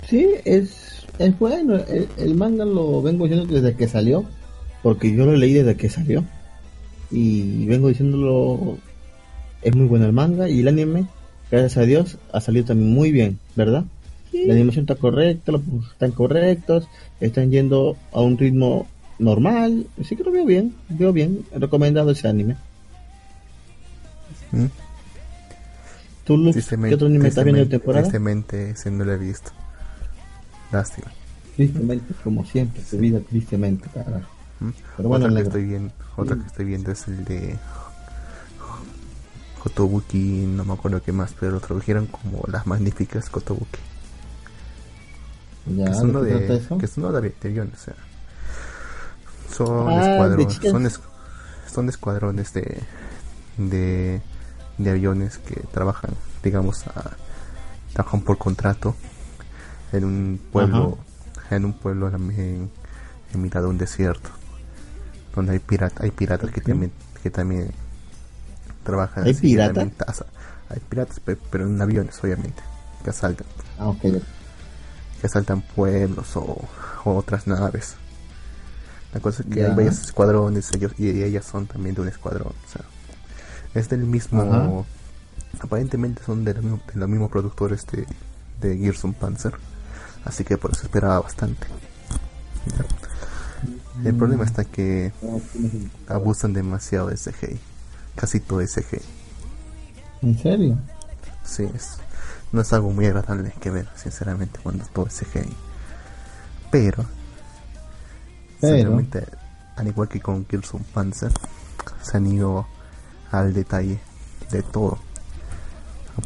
Sí, es, es bueno. El, el manga lo vengo diciendo desde que salió, porque yo lo leí desde que salió. Y vengo diciéndolo, es muy bueno el manga y el anime, gracias a Dios, ha salido también muy bien, ¿verdad? La animación está correcta, los están correctos, están yendo a un ritmo normal, así que lo veo bien, veo bien, recomendado ese anime. ¿Mm? ¿Tú, Tristemente, qué otro anime estás viendo de temporada? Tristemente, ese no lo he visto. Lástima. Tristemente, como siempre, su vida tristemente, carajo. ¿Mm? Pero bueno, otro, que estoy viendo, otro que estoy viendo es el de Kotobuki, no me acuerdo qué más, pero lo tradujeron como las magníficas Kotobuki. Ya, que es ¿de uno de, que es uno de, aviones, o sea, son Ah, escuadrones, son, es- son escuadrones de, de de aviones que trabajan, digamos, a- trabajan por contrato en un pueblo, en un pueblo en, en- mitad de un desierto, donde hay pirata, hay piratas que también, que también trabajan. ¿Hay piratas? Hay piratas, pe- pero en aviones, obviamente, que asaltan Ah, ok. Que asaltan pueblos o, o otras naves. La cosa es que hay varios escuadrones ellos y ellas son también de un escuadrón. O sea, es del mismo. Aparentemente son de, los mismos- de los mismos productores de, de Panzer. Así que por eso esperaba bastante. Ya. El problema está que abusan demasiado de CGI. Casi todo es CGI. ¿En serio? Sí, es, no es algo muy agradable que ver, sinceramente, cuando todo es CGI. Pero, sinceramente, al igual que con Gears of Panzer, se han ido al detalle de todo.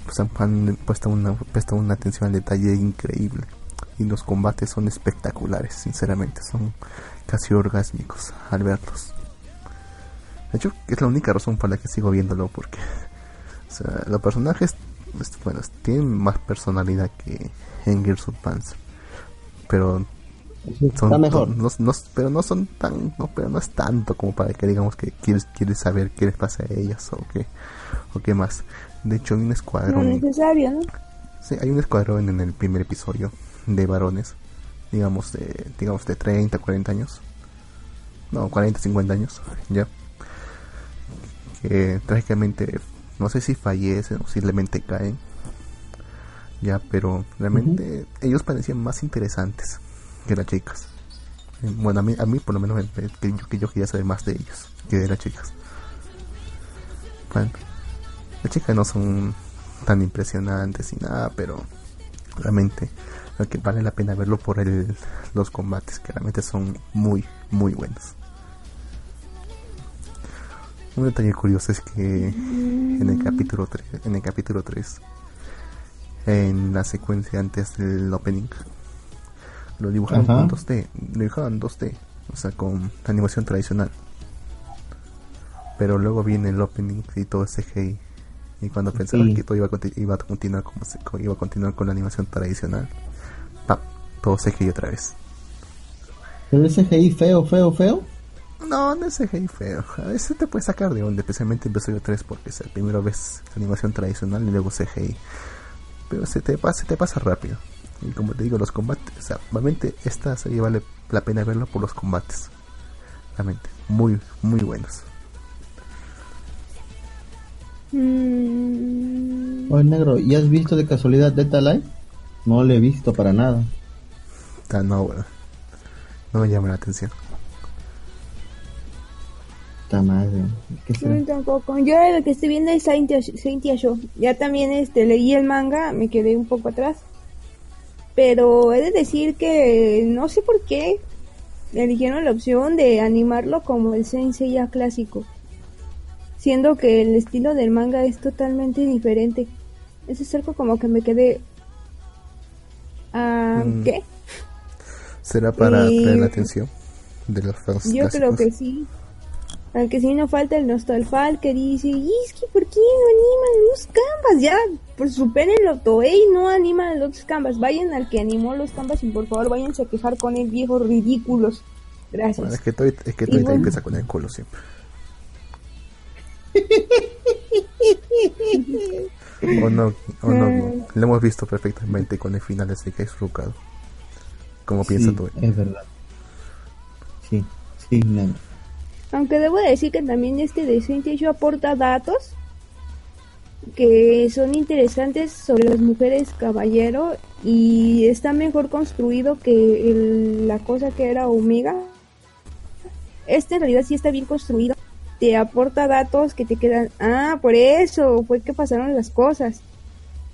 Pues han- puesto una, puesto una atención al detalle increíble. Y los combates son espectaculares, sinceramente, son casi orgásmicos al verlos. De hecho, es la única razón por la que sigo viéndolo, porque o sea, los personajes, bueno, tienen más personalidad que en Gears of Panzer. Pero son Está mejor. no, no- pero no son tan no pero no es tanto como para que digamos que quieres quieres saber qué les pasa a ellas o qué o qué más de hecho hay un No escuadrón necesario, ¿no? sí, hay un escuadrón en el primer episodio de varones digamos de digamos de 30 40 años no 40 50 años ya que trágicamente no sé si fallecen o simplemente caen. Ya pero realmente ellos parecían más interesantes que las chicas. Eh, bueno a mí a mí por lo menos me- me- que yo, que yo quería saber más de ellos que de las chicas. Bueno las chicas no son tan impresionantes y nada pero realmente lo que vale la pena verlo por los combates que realmente son muy muy buenos un detalle curioso es que en el capítulo 3, en el capítulo 3 en la secuencia antes del opening lo dibujaron Ajá. con 2D, lo dibujaban 2D, o sea, con animación tradicional. Pero luego viene el opening y todo es CGI. Y cuando pensaron Sí. que todo iba a, conti- iba a continuar como se- iba a continuar con la animación tradicional, ¡pap! todo CGI otra vez. ¿Pero ese CGI feo, feo, feo? No, no es CGI feo. A veces te puede sacar de onda, especialmente en episodio 3, porque es la primera vez animación tradicional y luego CGI. Pero se te pasa, se te pasa rápido. Y como te digo, los combates, o sea, realmente esta serie vale la pena verla por los combates. Realmente, muy, muy buenos. Mm, Oye, negro, ¿y has visto de casualidad Data Life? No lo he visto para nada. O sea, no, bueno, no me llama la atención. Está madre. ¿Qué no, será? tampoco. Yo lo que estoy viendo es Saint Saint Show. Ya también este leí el manga, me quedé un poco atrás. Pero he de decir que no sé por qué eligieron la opción de animarlo como el Saint Seiya clásico. Siendo que el estilo del manga es totalmente diferente. Ese es algo como que me quedé... Ah, Mm. ¿Qué? ¿Será para Y- atraer la atención de los fans Yo creo que sí. Aunque sí no falta el Nostalfal que dice, y es que ¿por qué no animan los canvas? Ya, pues supérenlo, Toei no animan los canvas. Vayan al que animó los canvas y por favor váyanse a quejar con el viejo ridículos. Gracias. Bueno, es que Toy, es que bueno. empieza con el culo siempre. [LAUGHS] o no, o no, no. lo hemos visto perfectamente con el final de Sekai Rukado. Como piensa Sí, Toy. Es verdad. Sí, sí, negro. Aunque debo decir que también este de Saint aporta datos que son interesantes sobre las mujeres caballero y está mejor construido que la cosa que era Omega. Este en realidad sí está bien construido. Te aporta datos que te quedan, ah, por eso fue que pasaron las cosas.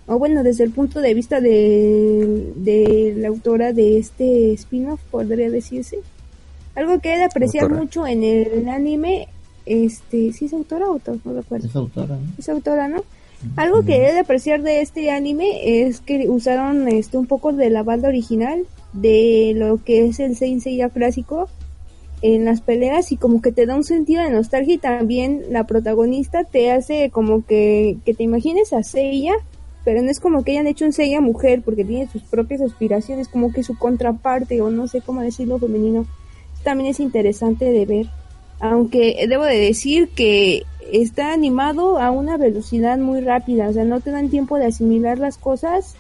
O bueno, desde el punto de vista de la autora de este spin-off, podría decirse. Algo que he de apreciar Autora. mucho en el anime, este, ¿sí es autora o autor? No recuerdo. Es autora, ¿no? Es autora, ¿no? Algo que he de apreciar de este anime es que usaron este un poco de la banda original de lo que es el Saint Seiya clásico en las peleas y como que te da un sentido de nostalgia y también la protagonista te hace como que, que te imagines a Seiya, pero no es como que hayan hecho un Seiya mujer porque tiene sus propias aspiraciones, como que su contraparte o no sé cómo decirlo femenino. También es interesante de ver. Aunque debo de decir que está animado a una velocidad muy rápida, o sea, no te dan tiempo de asimilar las cosas.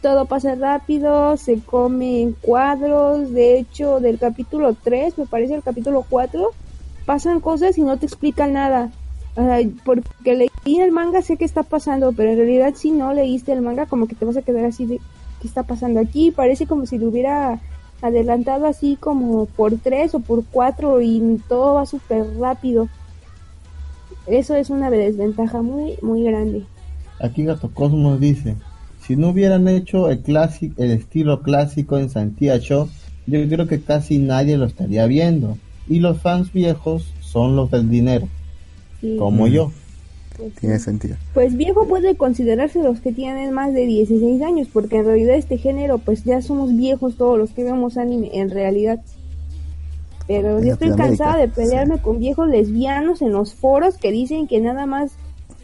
Todo pasa rápido, se come en cuadros. De hecho, del capítulo 3, me parece el capítulo 4, pasan cosas y no te explican nada. O sea, porque leí el manga, sé que está pasando, pero en realidad si no leíste el manga, como que te vas a quedar así de, ¿qué está pasando aquí? Parece como si lo hubiera adelantado así como por tres o por cuatro y todo va súper rápido. Eso es una desventaja muy, muy grande. Aquí Gato Cosmos dice, si no hubieran hecho el clásico, el estilo clásico en Santia Show, yo creo que casi nadie lo estaría viendo. Y los fans viejos son los del dinero, Sí, como Mm. yo. Pues, Tiene sentido. Pues viejo puede considerarse los que tienen más de 16 años, porque en realidad este género, pues ya somos viejos todos los que vemos anime, en realidad. Pero En sí estoy cansada de pelearme con viejos lesbianos en los foros que dicen que nada más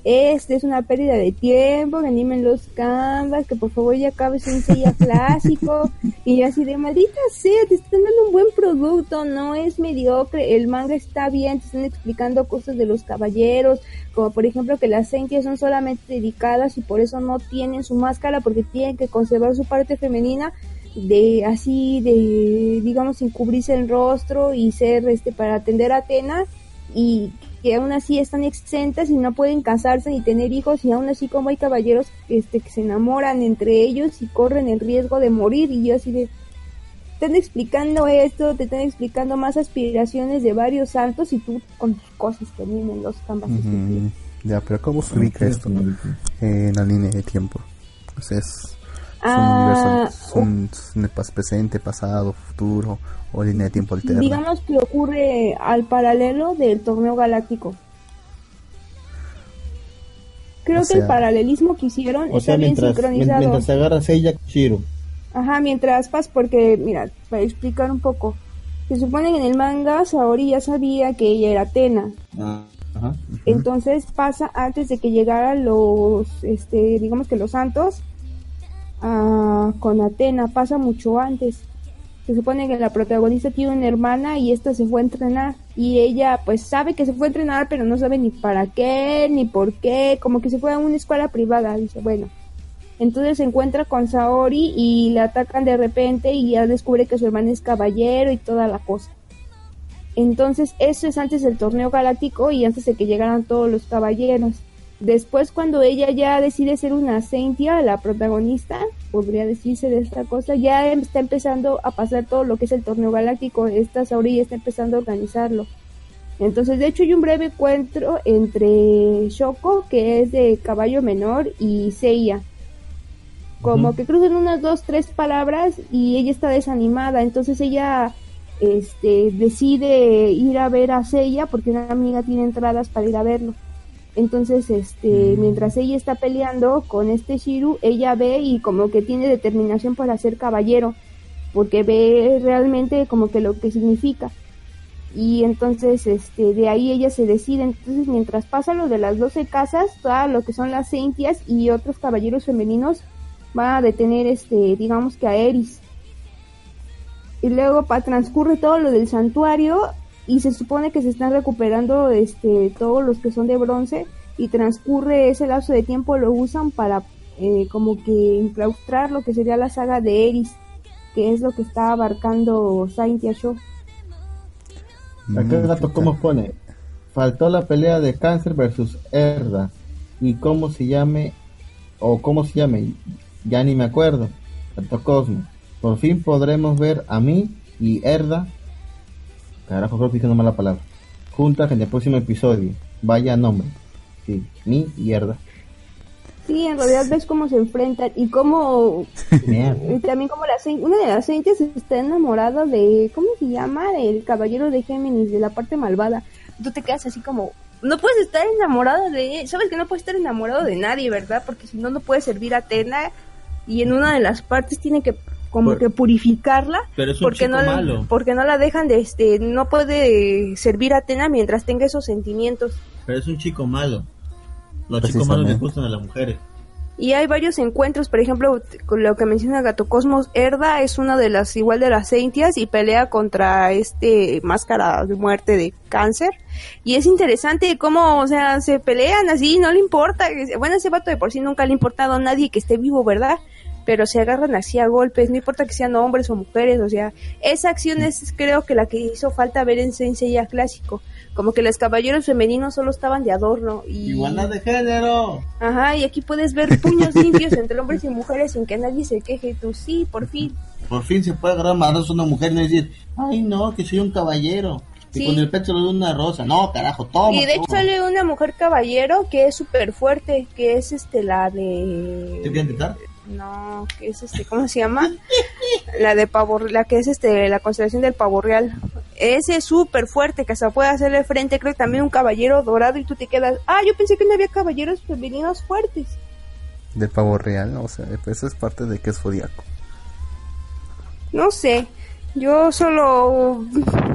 este es una pérdida de tiempo, que animen los canvas, que por favor ya acabes un sella [LAUGHS] clásico. y yo así de maldita sea, te están dando un buen producto, no es mediocre, el manga está bien, te están explicando cosas de los caballeros, como por ejemplo que las sentias son solamente dedicadas y por eso no tienen su máscara porque tienen que conservar su parte femenina de así de digamos sin cubrirse el rostro y ser este para atender a Atena y que aún así están exentas y no pueden casarse ni tener hijos y aún así como hay caballeros este que se enamoran entre ellos y corren el riesgo de morir y yo así de te están explicando esto, te están explicando más aspiraciones de varios santos y tú con tus cosas que vienen los canvas. Ya, pero ¿cómo se ubica esto en la línea de tiempo? O sea, es, es Ah, un universo, es un, es un pas- presente, pasado, futuro, o línea de tiempo alterna. Digamos que ocurre al paralelo del torneo galáctico. Creo O que el sea- paralelismo que hicieron O está sea, bien mientras, sincronizado. mientras se agarra Seiya Shiro. Ajá, mientras pas, porque, mira, para explicar un poco. Se supone que en el manga Saori ya sabía que ella era Atena. Ajá. Entonces pasa antes de que llegaran los, este, digamos que los santos ah, con Atena, pasa mucho antes. Se supone que la protagonista tiene una hermana y esta se fue a entrenar y ella pues sabe que se fue a entrenar pero no sabe ni para qué ni por qué, como que se fue a una escuela privada, dice, bueno, Entonces se encuentra con Saori y le atacan de repente y ya descubre que su hermano es caballero y toda la cosa. Entonces eso es antes del torneo galáctico y antes de que llegaran todos los caballeros. Después cuando ella ya decide ser una Saintia, la protagonista, podría decirse de esta cosa, ya está empezando a pasar todo lo que es el torneo galáctico. Esta Saori ya está empezando a organizarlo. Entonces, de hecho, hay un breve encuentro entre Shoko, que es de caballo menor, y Seiya. Como que cruzan unas dos, tres palabras y ella está desanimada. Entonces ella este, decide ir a ver a Seiya porque una amiga tiene entradas para ir a verlo. Entonces, este, mientras ella está peleando con este Shiru, ella ve y como que tiene determinación para ser caballero, porque ve realmente como que lo que significa. Y entonces, este, de ahí ella se decide. Entonces, mientras pasa lo de las 12 casas, todo lo que son las Saintias y otros caballeros femeninos van a detener, este, digamos que a Eris. Y luego pa, transcurre todo lo del santuario y se supone que se están recuperando este todos los que son de bronce y transcurre ese lapso de tiempo lo usan para eh, como que inclaustrar lo que sería la saga de Eris que es lo que está abarcando Saintia Show Acá el Mm, gato, ¿cómo pone? Faltó la pelea de Cáncer versus Herda. ¿Y cómo se llame? O cómo se llame? Ya ni me acuerdo. Gato Cosmo. Por fin podremos ver a mí y Herda. Carajo, creo que dije una mala palabra. Juntas en el próximo episodio. Vaya nombre. Sí, mi y Herda. sí en realidad ves cómo se enfrentan y cómo Mierda. y también como la una de las Saintias está enamorada de ¿cómo se llama? el caballero de Géminis de la parte malvada tú te quedas así como no puedes estar enamorado de sabes que no puedes estar enamorado de nadie verdad porque si no no puedes servir a Atena y en una de las partes tiene que como Por- que purificarla Pero es un porque chico no malo. porque no la dejan de este no puede servir a Atena mientras tenga esos sentimientos Pero es un chico malo. Los chicos malos les gustan a las mujeres. Y hay varios encuentros, por ejemplo, con lo que menciona Gato Cosmos, Herda es una de las, igual de las Saintias, y pelea contra este máscara de muerte de cáncer. Y es interesante cómo, o sea, se pelean así, no le importa. Bueno, ese vato de por sí nunca le ha importado a nadie que esté vivo, ¿verdad? Pero se agarran así a golpes, no importa que sean hombres o mujeres, o sea, esa acción es creo que la que hizo falta ver en Saint Seiya clásico. Como que los caballeros femeninos solo estaban de adorno. Y... Igualdad de género. Ajá, y aquí puedes ver puños [LAUGHS] limpios entre hombres y mujeres sin que nadie se queje. Tú sí, por fin. Por fin se puede agarrar madrazos a una mujer y no decir, ay no, que soy un caballero. Y con el pecho de una rosa. No, carajo, toma. y de hecho toma. sale una mujer caballero que es súper fuerte, que es este la ¿Te de... voy a intentar? No, que es este, ¿cómo se llama? la de pavo, la que es este, la constelación del pavo real. Ese es súper fuerte, que hasta puede hacerle frente, creo que también un caballero dorado y tú te quedas, ah, yo pensé que no había caballeros femeninos fuertes. del pavo real, o sea, eso es parte de que es zodiaco. No sé, yo solo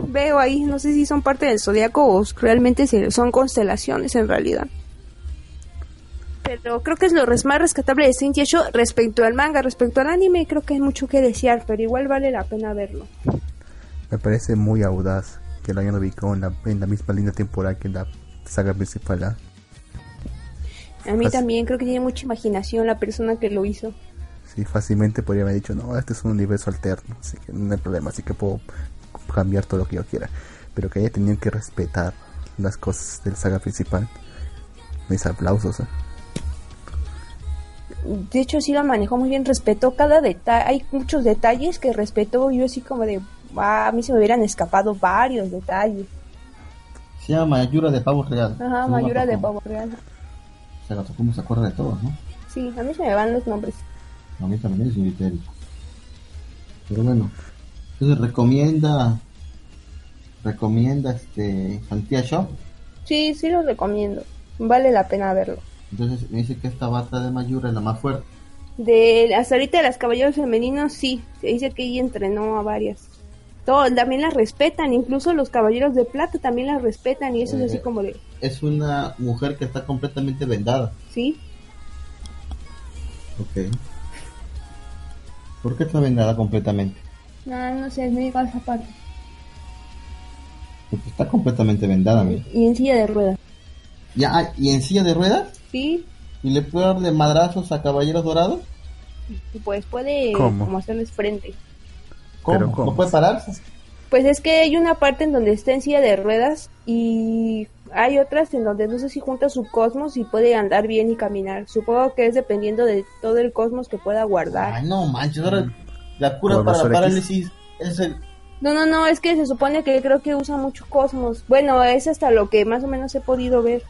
veo ahí, no sé si son parte del zodiaco o realmente se- son constelaciones en realidad. Pero creo que es lo más rescatable de Saint Show respecto al manga, respecto al anime, creo que hay mucho que desear, pero igual vale la pena verlo. Me parece muy audaz que lo hayan ubicado en la, en la misma línea temporal que la saga principal. ¿ah? A mí Pues- también creo que tiene mucha imaginación la persona que lo hizo. Sí, fácilmente podría haber dicho, no, este es un universo alterno, así que no hay problema, así que puedo cambiar todo lo que yo quiera. Pero que haya tenido que respetar las cosas de la saga principal. Mis aplausos. ¿eh? De hecho, sí lo manejó muy bien, respetó cada detalle. Hay muchos detalles que respetó. Yo así como de, "Ah, a mí se me hubieran escapado varios detalles. Se llama Mayura de Pavo Real. Ajá, Mayura de. Pavo Real. Se Gato Como se acuerda de todos, ¿no? Sí, a mí se me van los nombres. A mí también es un criterio. Pero bueno, entonces recomienda, recomienda este Santia Shop. Sí, sí los recomiendo. Vale la pena verlo. Entonces me dice que esta bata de Mayura es la más fuerte. De hasta ahorita de las caballeros femeninos, sí. Se dice que ella entrenó a varias. Todo, también las respetan, incluso los caballeros de plata también las respetan y eso es Eh, así como de, Es una mujer que está completamente vendada. ¿sí? Ok. ¿Por qué está vendada completamente? No, no sé, me digo esa parte. Porque está completamente vendada, mira. Y en silla de ruedas. Ya, ah, ¿y en silla de ruedas? Sí, ¿Y le puede dar de madrazos a caballeros dorados? Pues puede ¿Cómo? como hacerles frente. ¿Cómo? Pero ¿cómo? ¿No puede pararse? Pues es que hay una parte en donde está en silla de ruedas y hay otras en donde no sé si junta su cosmos y puede andar bien y caminar. Supongo que es dependiendo de todo el cosmos que pueda guardar. Ay, no manches, ahora la cura para la parálisis es el... No, no, no, es que se supone que creo que usa mucho cosmos. Bueno, es hasta lo que más o menos he podido ver.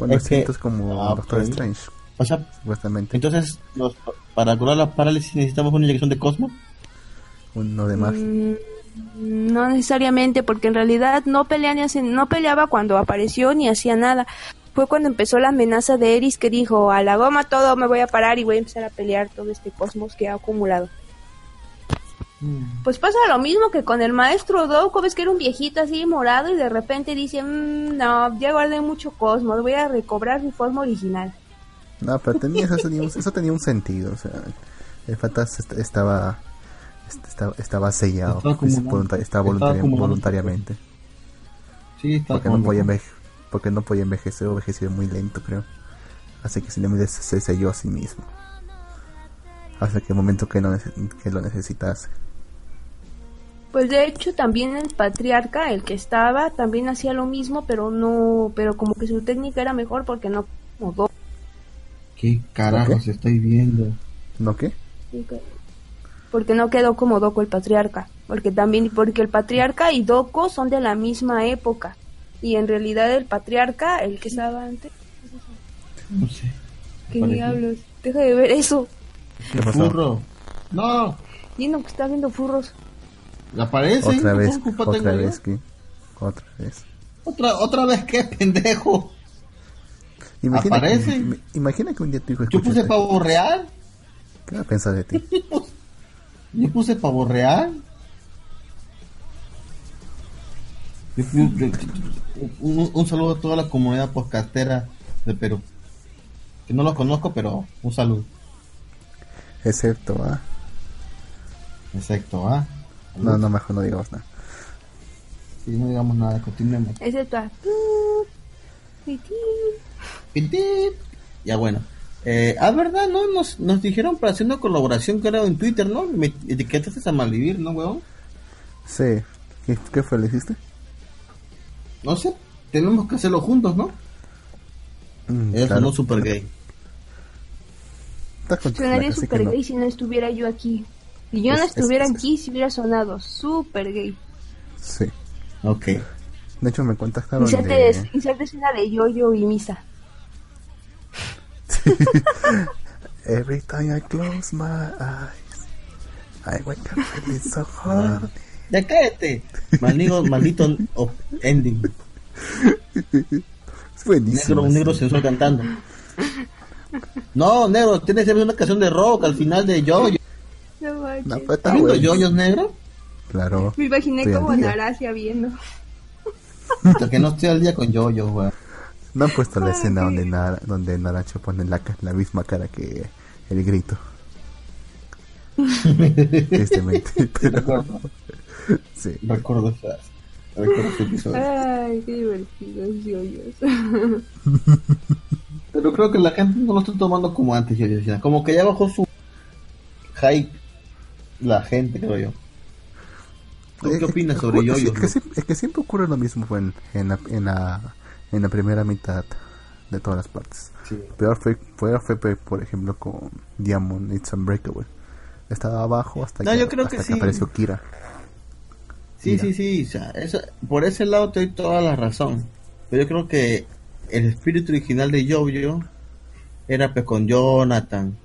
Bueno, Es que- como Ah, Doctor ok. Strange, O sea, supuestamente. entonces, los- para curar la parálisis necesitamos una inyección de cosmos. Uno de magia. Mm, no necesariamente, porque en realidad no pelea ni hace- no peleaba cuando apareció ni hacía nada. Fue cuando empezó la amenaza de Eris que dijo, a la goma todo, me voy a parar y voy a empezar a pelear todo este cosmos que ha acumulado. Pues pasa lo mismo que con el maestro Doko, ves que era un viejito así morado y de repente dice, "Mm, no, ya guardé mucho cosmos, voy a recobrar mi forma original. No, pero tenía, eso, tenía un, eso tenía un sentido. O sea, el fantasma est- estaba, est- estaba, estaba sellado. Estaba volunta- estaba Estaba voluntariamente. Sí, está Porque no, podía enveje- porque no podía envejecer, o envejeció muy lento, creo. Así que simplemente se, se selló a sí mismo. Hasta que el momento que, no que lo necesitase. Pues de hecho también el patriarca, el que estaba, también hacía lo mismo, pero no, pero como que su técnica era mejor porque no como Doko. ¿Qué carajos estoy viendo? ¿No qué? porque no quedó como Doko el patriarca, porque también porque el patriarca y Doko son de la misma época y en realidad el patriarca, el que estaba antes, No sé. qué Parece. diablos, deja de ver eso, ¿Qué pasó? Furro. No, Dino que está viendo furros. Aparece. Otra ¿qué vez, otra vez que... Otra vez. Otra, otra vez, qué [LAUGHS] pendejo. Imagina Aparece. Que, im- imagina que un día tu hijo Yo puse pavo real. ¿Qué va a pensar de ti? [LAUGHS] Yo puse pavo real. Un, un saludo a toda la comunidad podcastera de Perú. Que no los conozco, pero un saludo. Excepto, ah. Exacto, ¿ah? No, no, mejor no digamos nada. Si no digamos nada, continuemos. Excepto a Pitip. Ya bueno. Eh, ah, verdad, ¿no? Nos, nos dijeron para hacer una colaboración, creo, en Twitter, ¿no? Me etiquetaste a Malvivir, ¿no, weón? Sí. ¿Qué, qué fue? ¿Le hiciste? No sé, tenemos que hacerlo juntos, ¿no? Mm, Eso claro. no super gay. Sonaría super que no. gay si no estuviera yo aquí. Si yo no Es- es- estuviera es- aquí, si hubiera sonado super gay. Sí. Ok. De hecho, me contactaron Inserte, de... inserte escena de yo-yo y misa. [LAUGHS] Every time I close my eyes, I wake up feeling so horny. Ya cállate. Maldito, maldito of- ending. Es buenísimo. Negro, un negro sí. sensual cantando. No, negro, tienes que ver una canción de rock al final de Yoyo. No manches. No, pero está ¿Estás viendo. Yoyos negro? Claro. Me imaginé como. Narasia viendo. Hasta que no estoy al día con Yoyos, weón. No han puesto la Ay, escena donde, Nara, donde Naracho pone la, misma cara que el grito. [LAUGHS] Tristemente. [LAUGHS] Pero, Recuerdo, sí. recuerdo, esa- recuerdo ese episodio. Ay, qué divertidos yoyos. Pero creo que la gente no lo está tomando como antes, yo decía. Como que ya bajó su hype la gente, creo yo. ¿Tú Eh, qué eh, opinas eh, sobre Yoyos? Es que, siempre, es que siempre ocurre lo mismo en, en, la, en, la, en la primera mitad de todas las partes. Sí. Peor fue, peor fue por ejemplo, con Diamond It's Unbreakable. Estaba abajo hasta, No, que, yo creo hasta que que, sí. apareció Kira. Sí, Mira. sí, sí, o sea, eso, por ese lado te doy toda la razón. Pero yo creo que el espíritu original de Jojo era pues con Jonathan,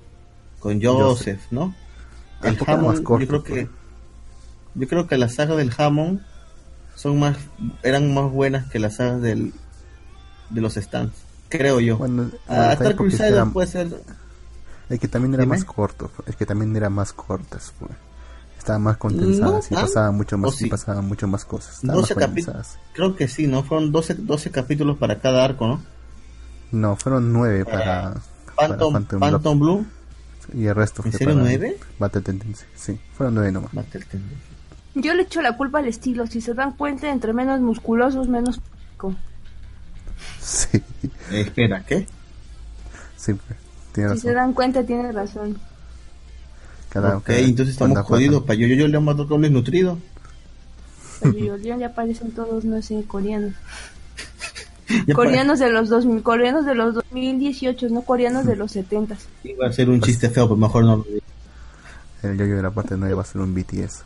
con Joseph, ¿no? El poco más corto, yo creo pues. que yo creo que las sagas del Hammond son más eran más buenas que las sagas del de los stands, creo yo. Bueno, Ah, también porque Crusader era- puede ser Es que también era Dime. más corto, es que también era más cortas, pues. Estaban más condensadas No, y ah, pasaban mucho más, o sí. y pasaban mucho más cosas. Estaban 12 más. Creo que sí, ¿no? Fueron 12, 12 capítulos para cada arco, ¿no? No, fueron nueve Para para, para Phantom, Phantom, Phantom, Block, Blue, y el resto ¿En fue serio para nueve? Battle Tendency. Sí, fueron nueve nomás. Battle Tendency. Yo le echo la culpa al estilo. Si se dan cuenta, entre menos musculosos, menos. Sí. Espera, ¿qué? Sí, pues, tiene Si se razón. dan cuenta, tiene razón. Cada, Ok, cada- entonces estamos jodidos. Para yo, yo, yo le mando otro desnutrido. Pero yo ya aparecen todos, no sé, coreanos. Coreanos de los 2000, coreanos de los 2018, no coreanos de los 70. para- Iba a ser un chiste feo, pero mejor no lo digo. El yo de la parte 9 va a ser un BTS.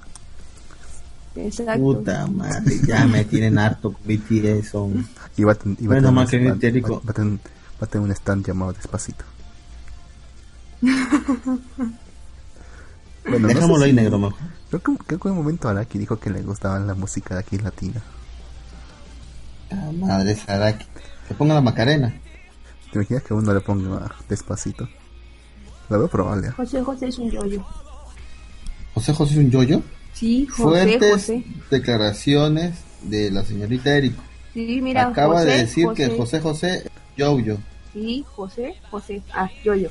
Exacto. Puta madre, ya me tienen harto con BTS. Son... Y va a, ten- y va Bueno, tener, más que un- va- histérico. va- va a tener- va a tener un stand llamado Despacito. [LAUGHS] bueno, no sé Dejámoslo ahí si- negro mejor. Creo que, creo que en un momento Araki dijo que le gustaba la música de aquí latina. Ah, madre Saraki. Que ponga la Macarena. ¿Te imaginas que uno le ponga Despacito? Lo veo probable. ¿eh? José José es un yoyo. José José es un yoyo. Sí, José Fuertes José. declaraciones de la señorita Erico. Sí, mira, Acaba José, de decir José. que José José es yoyo. Sí, José José. Ah, yoyo.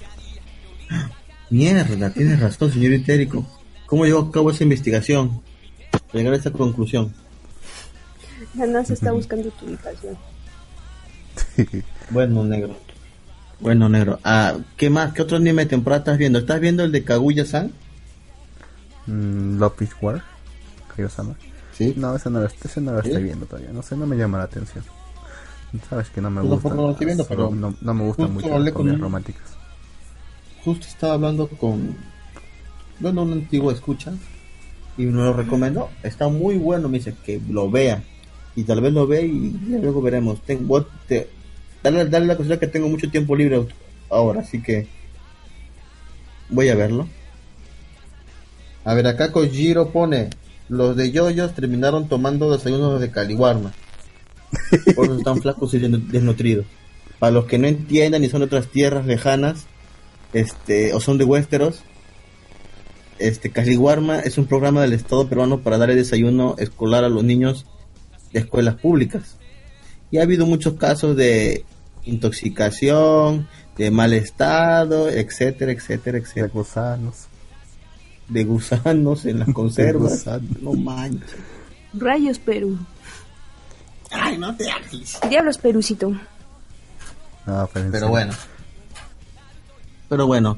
Mierda, tienes razón, señorita Erico. ¿Cómo llevó a cabo esa investigación? Para llegar a esa conclusión. La NASA está buscando tu ubicación. [LAUGHS] Bueno, negro. Bueno, negro. Ah, ¿qué más? ¿Qué otro anime de temporada estás viendo? ¿Estás viendo el de Kaguya-san? Mm, Love is War. Kaiosama. Sí. No, ese no, lo- ese no lo ¿Sí? estoy viendo todavía. No sé, no me llama la atención. Sabes que no me gusta. tampoco lo estoy viendo, pero no, no me gustan mucho las con comedias un- románticas. Justo estaba hablando con... Bueno, un antiguo escucha. Y me lo recomendó. Está muy bueno, me dice que lo vea. Y tal vez lo ve y ya luego veremos. Tengo, te, dale, dale la cosa que tengo mucho tiempo libre ahora, así que... Voy a verlo. A ver, acá Kojiro pone... Los de yoyos terminaron tomando desayunos de caliwarma. [LAUGHS] Por eso están flacos y desnu- desnutridos. Para los que no entiendan y son de otras tierras lejanas, este, o son de Westeros, este, Caliwarma es un programa del Estado peruano para dar el desayuno escolar a los niños de escuelas públicas. Y ha habido muchos casos de intoxicación, de mal estado, etcétera, etcétera, De etcétera. gusanos. De gusanos en las [LAUGHS] conservas. No manches. Rayos Perú. Ay, no te hagas. Diablos Perucito. No, pero, Pero bueno. Pero bueno.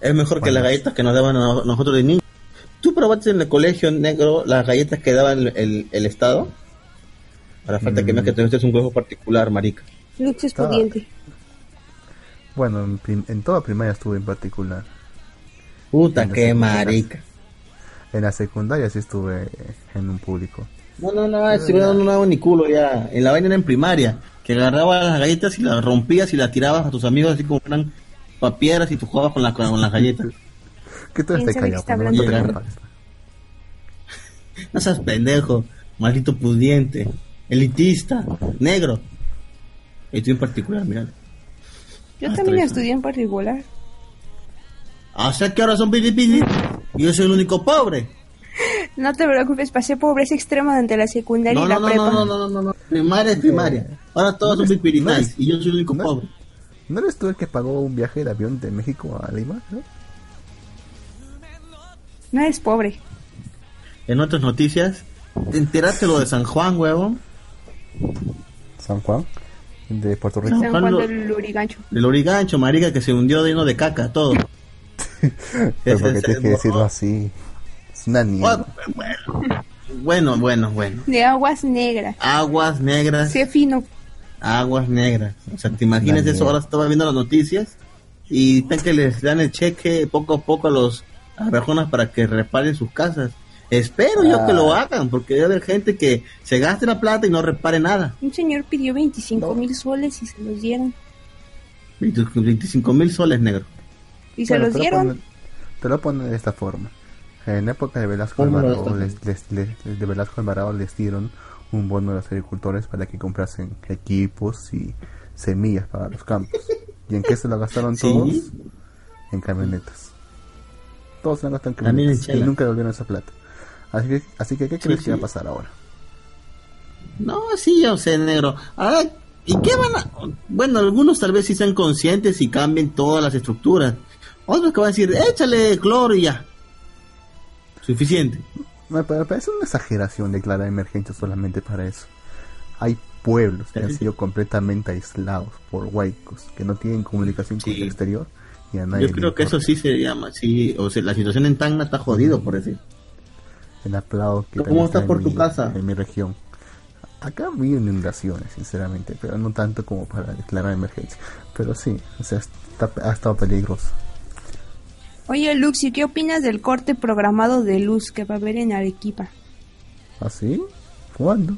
Es mejor que las galletas que nos daban a nosotros de niños. ¿Tú probaste en el colegio negro las galletas que daba el, el, el Estado? Para falta que Mm. más que tuviste un huevo particular, marica. Luxus Estaba- pudiente. Bueno, en, prim- en toda primaria estuve en particular. Puta, En las qué marica. En la secundaria sí estuve en un público. No, no, no, si no, no, no, ni culo ya. En la vaina era en primaria. Que agarrabas las galletas y las rompías y las tirabas a tus amigos así como eran papieras y tú jugabas con, la, con las galletas. [LAUGHS] ¿Qué tú ¿Quién estés sabe qué callado? está no te. [LAUGHS] No seas pendejo, maldito pudiente, elitista, negro. Y tú en particular, mira. Yo Ah, también estudié en particular. O sea que ahora son pili pili. Y yo soy el único pobre. [LAUGHS] No te preocupes, pasé pobreza extrema durante la secundaria No, y la no, no, prepa. no, no, no, no, no. Primaria es primaria. Ahora todos son pipiritais. Y yo soy el único pobre. ¿No eres tú el que pagó un viaje de avión de México a Lima? ¿no? No eres pobre. En otras noticias, ¿te enteraste lo de San Juan, huevón? San Juan, de Puerto Rico. San Juan del Lurigancho. El origancho, marica, que se hundió lleno de caca, todo. [LAUGHS] Pero porque Ese- tienes que decirlo así. Es una niña. Bueno, bueno, bueno. De aguas negras. Aguas negras. Sé fino. aguas negras. O sea, te imaginas eso, ahora estaba viendo las noticias y están que les dan el cheque poco a poco a los a personas para que reparen sus casas. Espero yo que lo hagan, porque debe haber gente que se gaste la plata y no repare nada. Un señor pidió 25 mil soles y se los dieron. 25 mil soles negro. Y se Bueno, los te lo dieron. ponen- te lo ponen de esta forma. En época de Velasco ¿Cómo lo Alvarado, les, les- les- de Velasco Alvarado les dieron un bono a los agricultores para que comprasen equipos y semillas para los campos. ¿Y en qué se lo gastaron [LAUGHS] Sí. todos? En camionetas. Todos se lo gastaron en camionetas y nunca devolvieron esa plata. Así que, así que ¿qué crees sí. que va a pasar ahora? No, sí, yo sé, negro. Ahora, ¿y qué van a...? Bueno, algunos tal vez sí sean conscientes y cambien todas las estructuras. Otros que van a decir, échale cloro y ya. Suficiente. Me pa- parece una exageración declarar emergencia solamente para eso. Hay pueblos que han sido completamente aislados por huaicos, que no tienen comunicación con el exterior y a nadie Yo creo que eso sí se llama, sí, o sea, la situación en Tacna está jodido, por decir. El aplauso que ¿Cómo estás en por tu mi- casa? En mi región. Acá vi inundaciones, sinceramente, pero no tanto como para declarar emergencia. Pero sí, o sea, está- ha estado peligroso. Oye, Luxi, ¿qué opinas del corte programado de luz que va a haber en Arequipa? ¿Así? ¿Cuándo?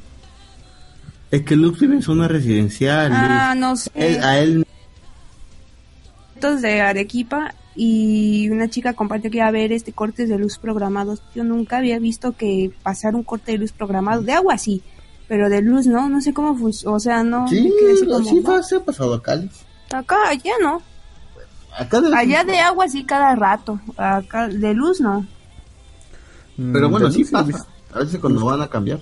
Es que Lux vive en zona residencial. Ah, Luis. no sé. Él- a él de Arequipa y una chica compartió que iba a ver este cortes de luz programados. Yo nunca había visto que pasar un corte de luz programado. De agua sí, pero de luz no, no sé cómo funciona. O sea, no. Sí, como, sí ¿no? se ha pasado acá. Acá, allá no. Acá de Allá de agua sí cada rato. Acá de luz no. Pero Mm, bueno, de sí pasa. A veces cuando van a cambiar.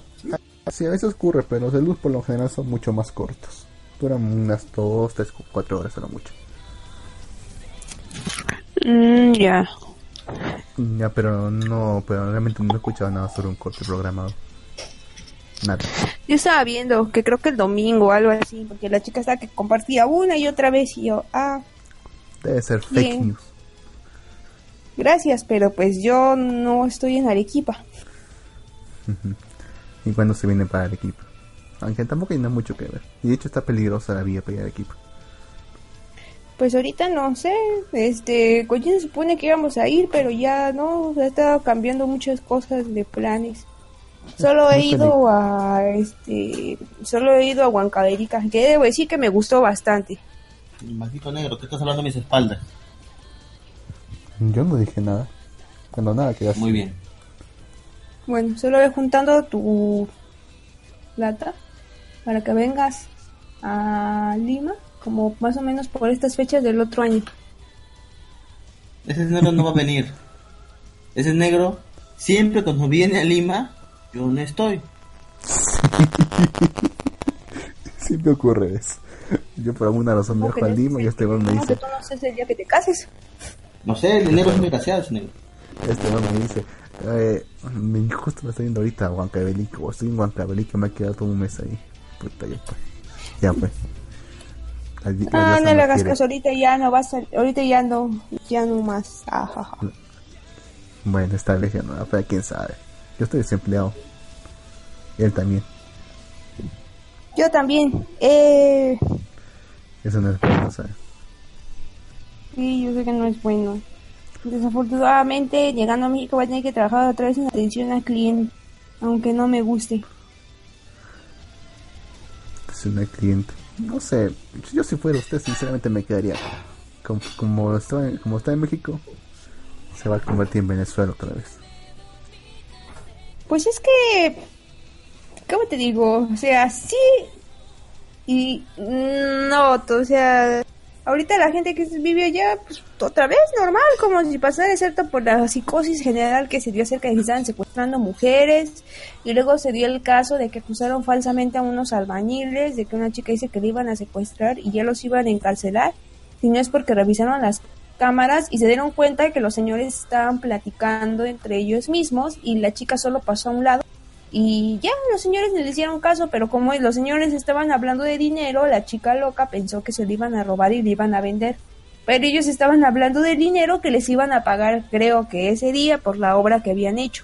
Sí, a veces ocurre, pero los de luz por lo general son mucho más cortos. Duran unas 2, 3, 4 horas a lo mucho. Mm, ya. Ya, pero no, pero realmente no he escuchado nada sobre un corte programado. Nada. Yo estaba viendo que creo que el domingo o algo así, porque la chica estaba que compartía una y otra vez y yo, ah, Debe ser fake news. gracias, pero pues yo no estoy en Arequipa. [LAUGHS] Y cuando se viene para Arequipa. Aunque tampoco hay nada mucho que ver. Y de hecho está peligrosa la vía para Arequipa. Pues ahorita no sé, este, con quién se supone que íbamos a ir, pero ya no, se ha estado cambiando muchas cosas de planes. Solo he ido a, este, solo he ido a Huancavelica, que debo decir que me gustó bastante. Maldito negro, ¿qué estás hablando a mis espaldas? Yo no dije nada. Cuando nada quedas. Muy bien. Bueno, solo ve juntando tu plata para que vengas a Lima, como más o menos por estas fechas del otro año. Ese negro no va a venir. Ese negro, siempre cuando viene a Lima, yo no estoy. [LAUGHS] Siempre ocurre eso. Yo por alguna razón ¿Cómo viajo que a Lima y este hombre me ¿Cómo que dice, tú no sé el día que te cases? No sé, el negro es un desgraciado, ese negro. este hombre me dice, eh, me- justo me estoy yendo ahorita a Huancavelica, o estoy en Huancavelica, me ha quedado todo un mes ahí. Puta, ya fue. Ya fue. Al la Ah, no le hagas quiere. caso, ahorita ya no vas a, ahorita ya no, ya no más. Ajaja. Bueno, esta vez ya no, pero quién sabe. Yo estoy desempleado. Él también. Yo también, eh, Eso no es bueno, ¿sabes? sí, yo sé que no es bueno. Desafortunadamente, llegando a México voy a tener que trabajar otra vez en atención al cliente, aunque no me guste. Es una cliente. No sé, yo si fuera usted, sinceramente me quedaría. Como, como, está, como está en México, se va a convertir en Venezuela otra vez. Pues es que, ¿cómo te digo? O sea, sí y no, o sea, ahorita la gente que vive allá, pues otra vez normal, como si pasara excepto por la psicosis general que se dio acerca de que estaban secuestrando mujeres y luego se dio el caso de que acusaron falsamente a unos albañiles, de que una chica dice que le iban a secuestrar y ya los iban a encarcelar, si no es porque revisaron las cámaras y se dieron cuenta de que los señores estaban platicando entre ellos mismos y la chica solo pasó a un lado y ya los señores le hicieron caso, pero como los señores estaban hablando de dinero, la chica loca pensó que se le iban a robar y le iban a vender. Pero ellos estaban hablando de dinero que les iban a pagar, creo que ese día, por la obra que habían hecho.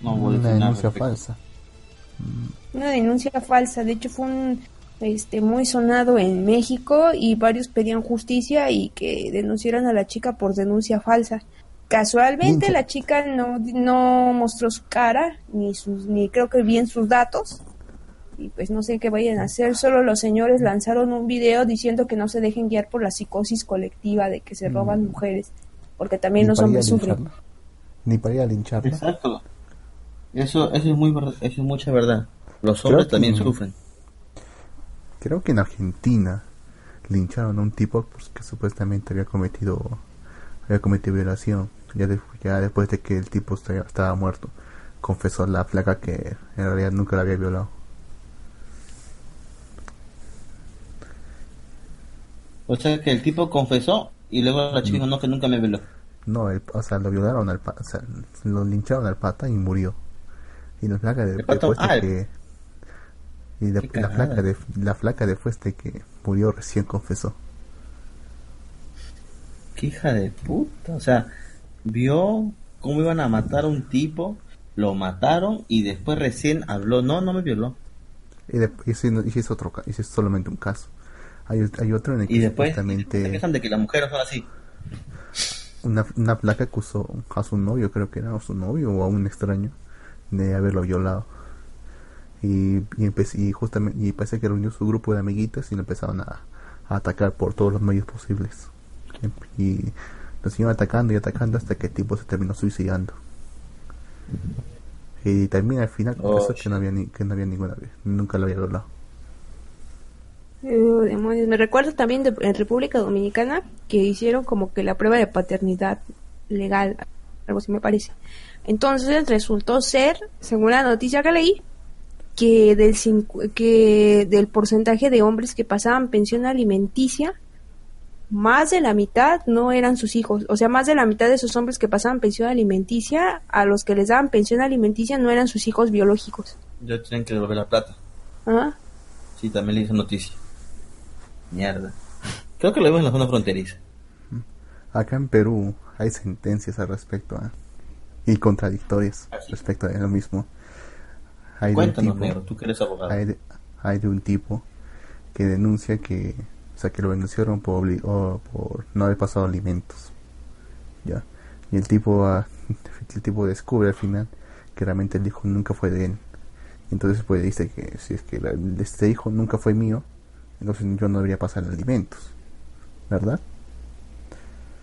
No una denuncia falsa. Una denuncia falsa, de hecho fue un este muy sonado en México y varios pedían justicia y que denunciaran a la chica por denuncia falsa. Casualmente la chica no, no mostró su cara ni sus ni creo que bien sus datos y pues no sé qué vayan a hacer. Solo los señores lanzaron un video diciendo que no se dejen guiar por la psicosis colectiva de que se roban mujeres, porque también Ni los hombres sufren. Ni para ir a lincharla. Exacto. Eso, eso es muy eso es mucha verdad. Los hombres que también sufren. Creo que en Argentina lincharon a un tipo porque supuestamente había cometido había cometido violación. Ya, de- ya después de que el tipo esta- estaba muerto, confesó la flaca que en realidad nunca la había violado. O sea que el tipo confesó y luego la chica dijo no que nunca me veló. No, el- o sea, lo violaron al pata, o sea, lo lincharon al pata y murió. Y la flaca de- después de Ah, que Y la, la flaca de la flaca de Fueste que murió recién confesó. Qué hija de puta. O sea, vio cómo iban a matar a un tipo, lo mataron y después recién habló. No, no me violó. Y, de- y es otro es solamente un caso. Hay, hay otro en el que Y después se supuestamente quejan de que las mujeres son así. una, una placa acusó a su novio, creo que era a su novio o a un extraño, de haberlo violado. Y, y, y justamente y parece que reunió su grupo de amiguitas y lo empezaron a, a atacar por todos los medios posibles. Y lo siguieron atacando y atacando hasta que el tipo se terminó suicidando. Y también al final Oh, confesó que no había ni, que no había ninguna vez, nunca lo había violado. Eh, demonios. Me recuerdo también de, en República Dominicana que hicieron como que la prueba de paternidad legal, algo así me parece. Entonces resultó ser, según la noticia que leí, que del, cincu- que del porcentaje de hombres que pasaban pensión alimenticia, más de la mitad no eran sus hijos. O sea, más de la mitad de esos hombres que pasaban pensión alimenticia, a los que les daban pensión alimenticia no eran sus hijos biológicos. Ya tienen que devolver la plata. ¿Ah? Sí, también le hice noticia. Mierda. Creo que lo vemos en la zona fronteriza. Acá en Perú hay sentencias al respecto ¿ah? y contradictorias ¿Ah, respecto a lo mismo. Hay de un Cuéntanos, tipo- negro, tú que eres abogado. hay de, hay de un tipo que denuncia que, o sea, que lo denunciaron por, obli- o por no haber pasado alimentos. Ya. Y el tipo, ah, [LAUGHS] el tipo descubre al final que realmente el hijo nunca fue de él. Entonces pues dice que si es que la- este hijo nunca fue mío, entonces yo no debería pasar alimentos. ¿Verdad?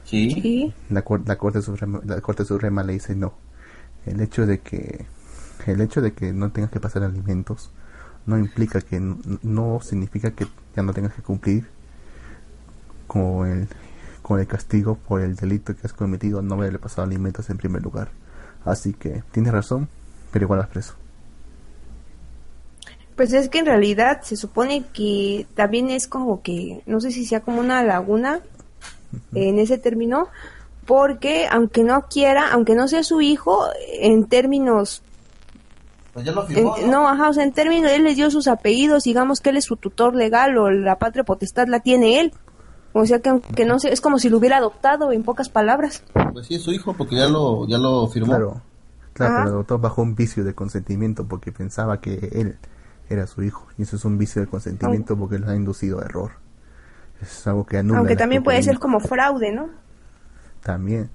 Sí. La, la corte suprema la corte suprema le dice no el hecho de que el hecho de que no tengas que pasar alimentos no implica que no significa que ya no tengas que cumplir con el con el castigo por el delito que has cometido no haberle pasado alimentos en primer lugar. Así que tienes razón pero igual vas preso. Pues es que en realidad se supone que también es como que, no sé si sea como una laguna en ese término, porque aunque no quiera, aunque no sea su hijo, en términos, Pues ya lo en- no, ajá, o sea, en términos, él les dio sus apellidos, digamos que él es su tutor legal o la patria potestad la tiene él. O sea que aunque no sé, es como si lo hubiera adoptado en pocas palabras. Pues sí, es su hijo porque ya lo, ya lo firmó. claro claro Ajá. pero lo adoptó bajo un vicio de consentimiento porque pensaba que él era su hijo y eso es un vicio de consentimiento porque lo ha inducido a error es algo que anula Aunque también puede ser como fraude, ¿no? También.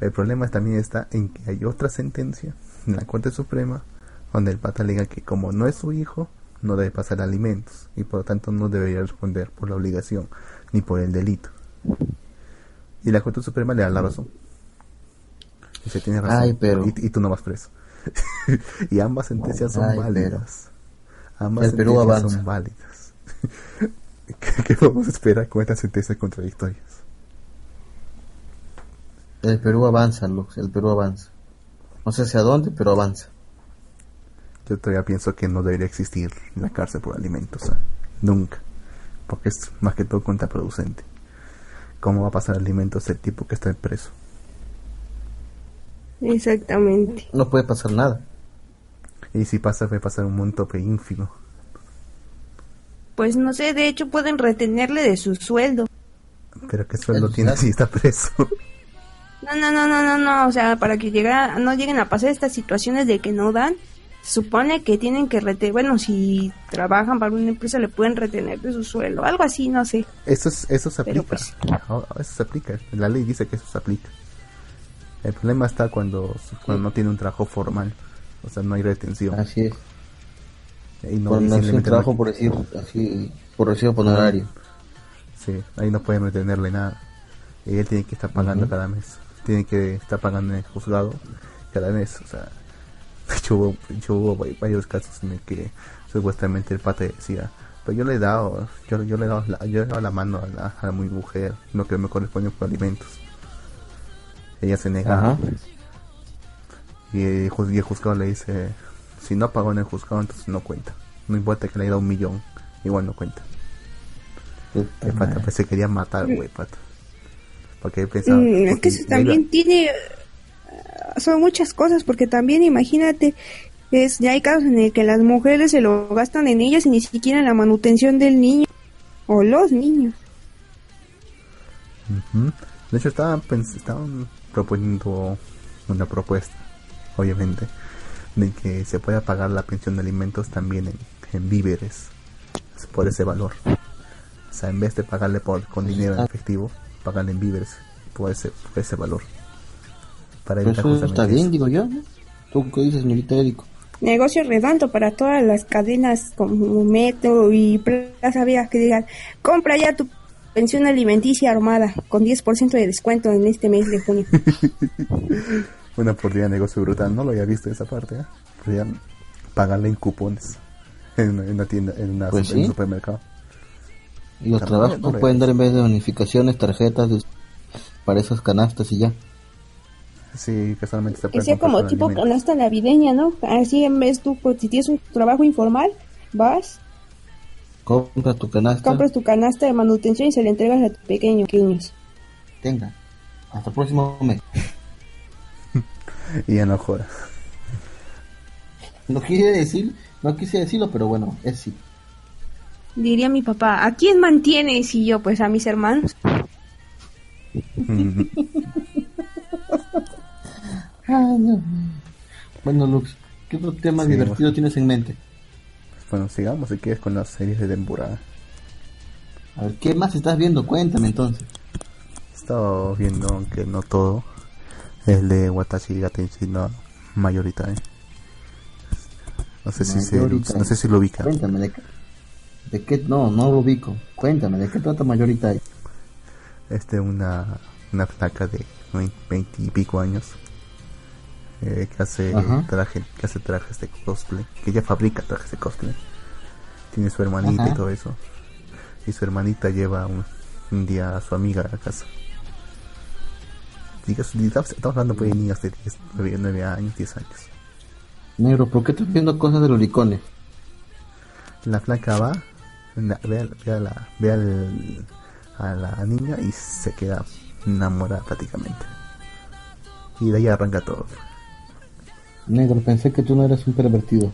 El problema también está en que hay otra sentencia en la Corte Suprema donde el pata alega que como no es su hijo, no debe pasar alimentos y por lo tanto no debería responder por la obligación ni por el delito. Y la Corte Suprema le da la razón. Y se tiene razón. Ay, pero- y, y tú no vas preso. [LAUGHS] y ambas sentencias son Ay, válidas. Ambas El Perú sentencias avanza. son válidas. [LAUGHS] ¿Qué, ¿Qué vamos a esperar con estas sentencias contradictorias? El Perú avanza, Lux, el Perú avanza. No sé hacia dónde, pero avanza. Yo todavía pienso que no debería existir la cárcel por alimentos. Nunca. Porque es más que todo contraproducente. ¿Cómo va a pasar alimentos el tipo que está preso? Exactamente. No puede pasar nada. Y si pasa, puede pasar un monto pe ínfimo. Pues no sé, de hecho pueden retenerle de su sueldo. Pero ¿qué sueldo tiene si está preso? No, no, no, no, no, no, o sea, para que llegara, no lleguen a pasar estas situaciones de que no dan, supone que tienen que retener, bueno, si trabajan para una empresa le pueden retener de su sueldo, algo así, no sé. Eso, es, eso se aplica. pues- Eso se aplica. La ley dice que eso se aplica. El problema está cuando, cuando no tiene un trabajo formal. O sea, no hay retención. Así es. Y no, no hacer un trabajo no- por decir, así, por recibo por horario. Sí, ahí no pueden retenerle nada. Y él tiene que estar pagando cada mes. Tiene que estar pagando en el juzgado cada mes. O sea, [LAUGHS] de hecho hubo, hecho, hubo va- varios casos en el que supuestamente el pata decía, pues yo le he dado, yo, yo le he dado la, yo le he dado la mano a, la, a mi mujer, lo que me corresponde por alimentos. Ella se negaba. Ajá. Y el, juz- y el juzgado le dice, si no pagó en el juzgado, entonces no cuenta. No importa que le haya dado un millón, igual no cuenta. Puta El pata pues se quería matar, güey, pata. Porque él pensaba... Mm, es que eso también tiene, son muchas cosas, porque también imagínate Es, ya hay casos en el que las mujeres se lo gastan en ellas y ni siquiera en la manutención del niño o los niños. Ujú. De hecho, estaban, pens- estaban proponiendo una propuesta, obviamente, de que se pueda pagar la pensión de alimentos también en, en víveres, por ese valor. O sea, en vez de pagarle por, con dinero en efectivo, pagarle en víveres por ese, por ese valor. Para Pero evitar eso justamente está bien, eso. digo yo. ¿Tú qué dices, señorita Érico? Negocio redondo para todas las cadenas como Metro y Plaza Vega que digan, compra ya tu pensión alimenticia armada con 10% de descuento en este mes de junio. [LAUGHS] Una oportunidad de negocio brutal, no lo había visto esa parte, ¿eh? Podrían pagarle en cupones [LAUGHS] en, en una tienda, en, una, Pues en un sí. supermercado. Y los trabajos pueden dar en vez de bonificaciones, tarjetas de- para esas canastas y ya. Sí, casualmente se Que puede sea como tipo canasta navideña, ¿no? Así en vez tú, pues, si tienes un trabajo informal, vas, Compra tu canasta. compras tu canasta de manutención y se la entregas a tus pequeños. pequeños. Tenga. Hasta el próximo mes. [LAUGHS] Y ya no jodas. No quise decir, no quise decirlo, pero bueno, es sí. Diría mi papá, ¿a quién mantienes? Y yo, pues a mis hermanos. [LAUGHS] [LAUGHS] [LAUGHS] Bueno, Lux, ¿qué otro tema Sí, divertido tienes en mente? Bueno, sigamos si quieres con las series de temporada. A ver, ¿qué más estás viendo? Cuéntame entonces. He estado viendo, aunque no todo, el de Watashi Gatenshi no Mayorita. ¿eh? No sé si se, no sé si lo ubica. Cuéntame, ¿de qué? ¿De qué? No, no lo ubico. Cuéntame, ¿de qué trata Mayorita? Este una una flaca de veinte y pico años eh, que hace Ajá. traje, que hace trajes de cosplay, que ella fabrica trajes de cosplay. Tiene su hermanita Ajá. y todo eso. Y su hermanita lleva un, un día a su amiga a la casa. Digas, estamos hablando pues, de niños de 10, 9, 9 años, 10 años. Negro, ¿por qué estás viendo cosas de lolicones? La flaca va, na- ve, al- ve a, la, ve al- a la niña y se queda enamorada prácticamente. Y de ahí arranca todo. Negro, pensé que tú no eras un pervertido.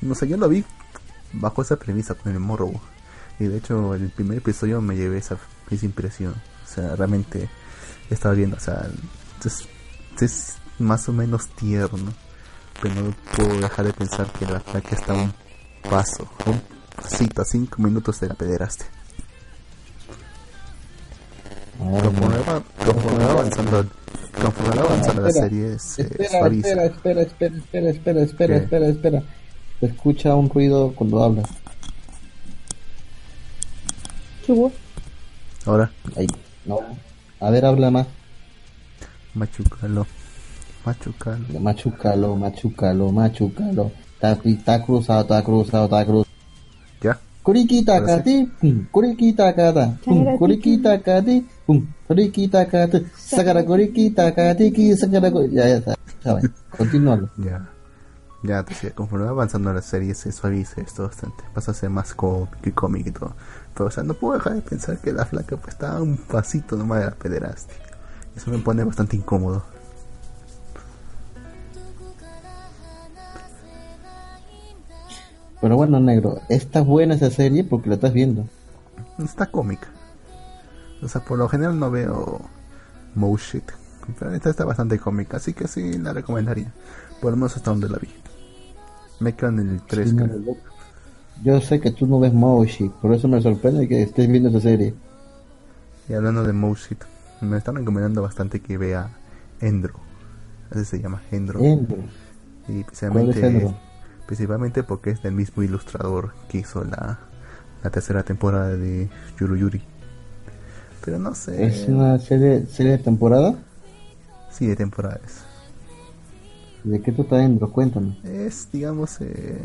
No sé, yo lo vi bajo esa premisa con el morro. Y de hecho, el primer episodio me llevé esa, esa impresión. O sea, realmente estaba viendo, o sea, es, es más o menos tierno. Pero no puedo dejar de pensar que la flaca está a un paso, un pasito, a cinco minutos de la va, conforme va avanzando, conforme avanzando la Espera, serie, se espera, espera, espera, espera, espera, espera, espera, espera, espera. Se escucha un ruido cuando hablas. ¿Qué hubo? Ahora, Ahí. No. A ver, habla más. machucalo, machucalo. Machucalo, machucalo, machucalo. Está, está cruzado, está cruzado, está cruzado. ¿Ya? Kurikita kati, pum, kurikita kata, pum, kurikita kati, pum, kurikita kati, sakara kurikita kati, ki sakara Ya, ya está, saben, continúalo. Ya. Ya, conforme va avanzando la serie se suaviza esto bastante. Pasa a ser más cómic y cómic y todo. Pero, o sea, no puedo dejar de pensar que la flaca pues está a un pasito nomás de la pederastia. Eso me pone bastante incómodo. Pero bueno, negro, está buena esa serie porque la estás viendo. Está cómica. O sea, por lo general no veo Mo shit. Pero esta está bastante cómica, así que sí la recomendaría. Por lo menos hasta donde la vi. Me quedo en el 3, Sí, Yo sé que tú no ves Moshi, por eso me sorprende que estés viendo esa serie. Y hablando de Moshit, me están recomendando bastante que vea Endro. Así se llama Endro. Endro. Y ¿Cuál es principalmente, porque es del mismo ilustrador que hizo la, la tercera temporada de Yuru Yuri. Pero no sé. ¿Es una serie, serie de temporada? Sí, de temporadas. ¿De qué trata Endro? Cuéntame. Es, digamos, eh,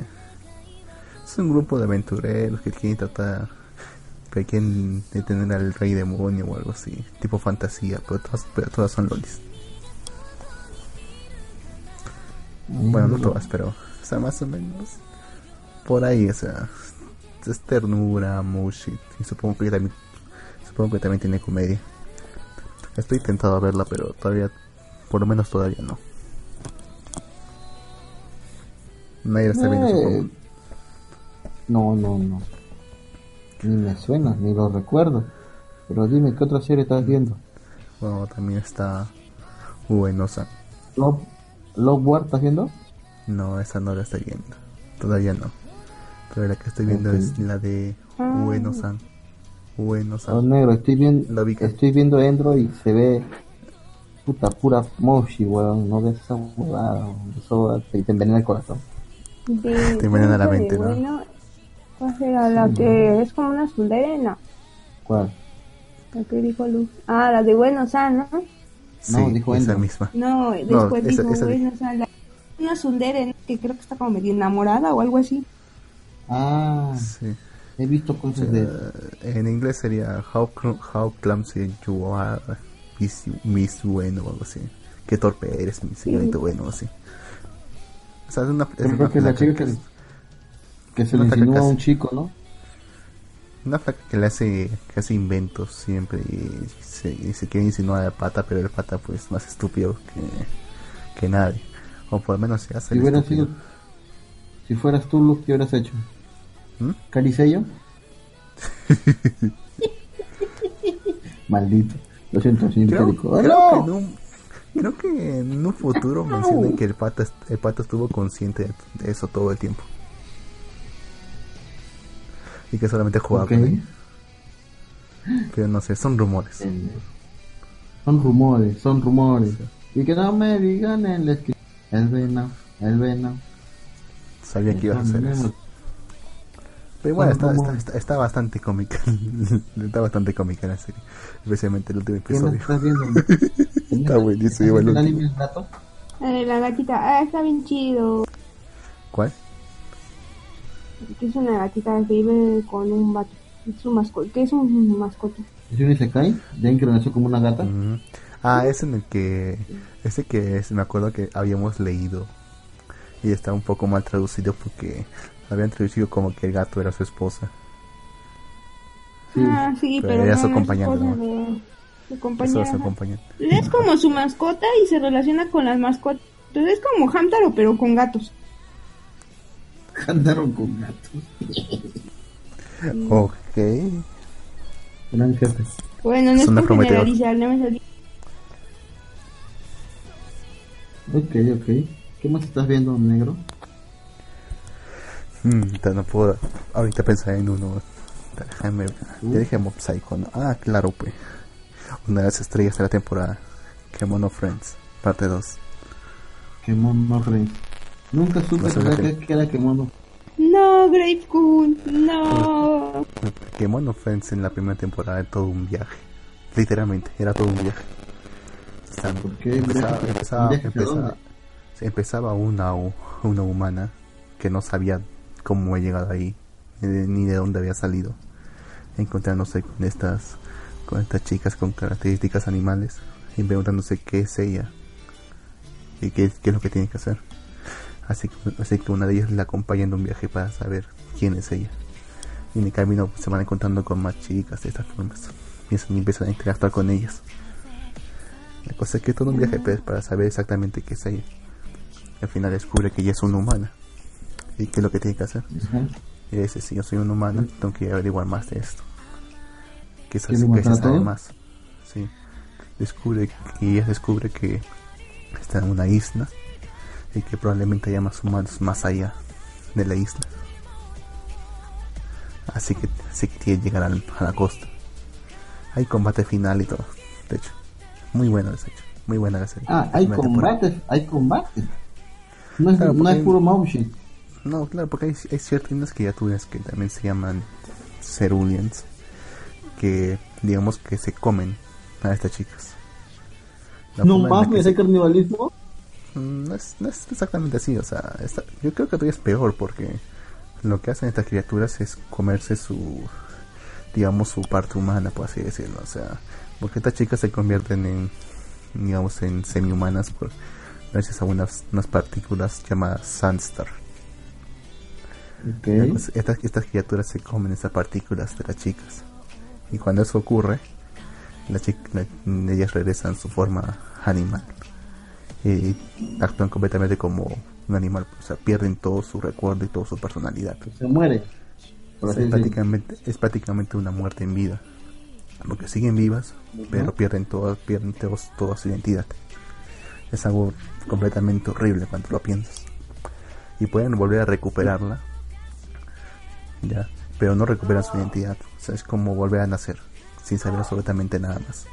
es un grupo de aventureros que quieren tratar, que quieren detener al rey demonio o algo así, tipo fantasía, pero todas, pero todas son lolis. Bueno, no todas, pero, sea, más o menos por ahí, o sea, es ternura, mushit, y supongo que también, supongo que también tiene comedia. Estoy tentado a verla, pero todavía, por lo menos todavía no. Nadie está viendo, Eh, supongo. No, no, no. Ni me suena, ni lo recuerdo. Pero dime, ¿qué otra serie estás viendo? Bueno, también está Ueno-san. ¿Love, Love War estás viendo? No, esa no la estoy viendo. Todavía no. Pero la que estoy viendo es la de Ah. Ueno-san. Oh, Ueno-san. negro, estoy viendo, estoy viendo Endro y se ve puta pura moshi, weón. No ves esa huevada, eso te, te envenena el corazón. De, [LAUGHS] Te envenena la mente, ¿no? bueno, ¿Cuál será la que es como una? No, ¿Cuál? la que dijo Luz. Ah, la de Buenos Aires, ¿no? Sí, No, dijo esa misma. No, después esa- dijo esa de- Buenos Aires. Una azulera que creo que está como medio enamorada o algo así. Ah, Sí. he visto cosas de... Eh, en inglés sería How, cl- how clumsy you are, Miss, Miss Bueno o algo así. Qué torpe eres, mi señorito bueno, o así. O sea, es una, es una que la chica que, se le insinúa a un chico, ¿no? una flaca que le hace, que hace inventos siempre y se, y se quiere insinuar al pata, pero el pata pues más estúpido que, que nadie. O por lo menos se hace Si hubieras sido... Si fueras tú, Luz, ¿qué hubieras hecho? ¿Mm? ¿Caricello? [LAUGHS] Maldito. Lo siento, señor Creo, creo ¡Ah, que no! en un, creo que en un futuro mencionan que el pata, el pata estuvo consciente de, eso todo el tiempo. Y que solamente jugaba Ok. con ella. Pero no sé, son rumores. Son rumores, son rumores. Y que no me digan el escri- El Venom, el Venom. Sabía que ibas a hacer eso. Pero bueno, está, está, está, está bastante cómica. [LAUGHS] está bastante cómica la serie. Especialmente el último ¿Qué episodio. estás viendo? [LAUGHS] Está buenísimo el ¿El gato? Eh, la gatita, ah, está bien chido. ¿Cuál? Que es una gatita que vive con un vato. Es su mascota. que es un mascota? ¿Es un Isekai? ¿Ya que nació como una gata? Ujú. Ah, es en el que. Ese que es, me acuerdo que habíamos leído. Y está un poco mal traducido porque habían traducido como que el gato era su esposa. Sí. Ah, sí, Pero pero, era no, su acompañante, esposa ¿no? de- su Eso compañera. se acompañan. Es como su mascota y se relaciona con las mascotas. Entonces es como Hamtaro, pero con gatos. Andaron con gatos. Ok. Bueno, no es por generalizar, no me salí. Ok, ok. ¿Qué más estás viendo, negro? Mm, no puedo ahorita pensar en uno. Déjame. Ya dije Mob Psycho, ¿no? Ah, claro, pues. Una de las estrellas de la temporada. Kemono Friends, parte 2. Kemono Rey. Nunca supe No que, que era Kemono. No, Grave Kun, no. Kemono Friends en la primera temporada era todo un viaje. Literalmente, era todo un viaje. ¿Por qué? Empezaba, empezaba, una, una humana que no sabía cómo había llegado ahí, ni de, dónde había salido, encontrándose con estas, con estas chicas con características animales y preguntándose qué es ella y qué, qué es lo que tiene que hacer. Así que, así que una de ellas la acompaña en un viaje para saber quién es ella. Y en el camino se van encontrando con más chicas de estas formas. Y empiezan a interactuar con ellas. La cosa es que todo un viaje pues, para saber exactamente qué es ella. Y al final descubre que ella es una humana. ¿Y qué es lo que tiene que hacer? Y dice, si yo soy una humana, tengo que averiguar más de esto. Que es ¿Quiere así que se sabe más. Sí. Descubre, y ella descubre que está en una isla y que probablemente haya más humanos más allá de la isla. Así que, así que tiene que llegar al- a la costa. Hay combate final y todo. De hecho, muy bueno de hecho. Muy buena la serie. Ah, hay combates, hay combates. No es, Claro, no es puro motion. No, claro, porque hay, hay ciertas criaturas que también se llaman ceruleans que digamos que se comen a estas chicas. La No mames, hay canibalismo. Mm, no es, no es exactamente así, o sea, está- yo creo que todavía es peor porque lo que hacen estas criaturas es comerse su, digamos, su parte humana, por así decirlo, o sea, porque estas chicas se convierten en, digamos, en semi-humanas por, gracias a unas, unas partículas llamadas Sunstar. Estas, estas criaturas se comen esas partículas de las chicas. Y cuando eso ocurre, la- ellas regresan a su forma animal. Y actúan completamente como un animal, o sea, pierden todo su recuerdo y toda su personalidad. Se muere. O sea, es, prácticamente, es prácticamente una muerte en vida. Porque siguen vivas, pero pierden, todo, pierden todos- toda su identidad. Es algo completamente horrible cuando lo piensas. Y pueden volver a recuperarla, ya, pero no recuperan su identidad. O sea, es como volver a nacer, sin saber absolutamente nada más.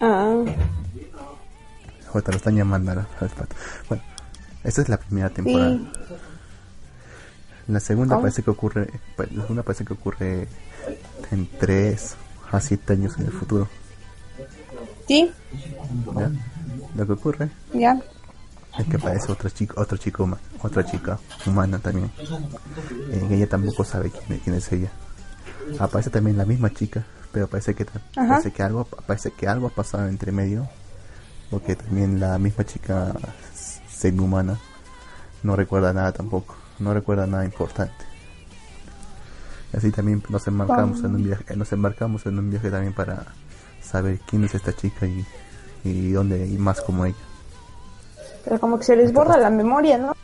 Ah, Ahorita lo están llamando al, pato. Bueno, esta es la primera temporada. sí. La segunda parece que ocurre, pa- la segunda parece que ocurre en 3 a 7 años en el futuro. Sí, ¿ya? Lo que ocurre ya. es que aparece otro chico, otro chico, huma- otra chica humana también. Eh, ella tampoco sabe quién, quién es ella. Aparece también la misma chica, pero parece que Ajá. parece que algo, parece que algo ha pasado entre medio, porque también la misma chica semi-humana no recuerda nada tampoco, no recuerda nada importante. Así también nos embarcamos en un viaje, nos embarcamos en un viaje también para saber quién es esta chica y, y dónde y más como ella. Pero como que se les borra la memoria, ¿no?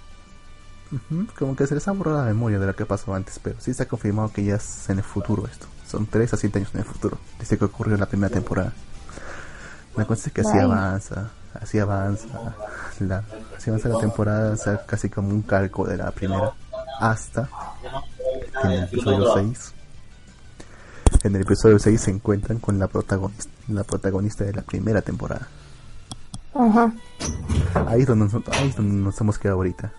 Como que se les ha borrado la memoria de lo que pasó antes, pero sí se ha confirmado que ya es en el futuro esto. Son 3 a 7 años en el futuro. Dice que ocurrió en la primera temporada. La cosa es que así avanza, así avanza, la, así avanza la temporada, o sea, casi como un calco de la primera, hasta en el episodio 6, en el episodio 6 se encuentran con la protagonista, la protagonista de la primera temporada. Ajá. Ahí es donde, nos- ahí es donde nos hemos quedado ahorita.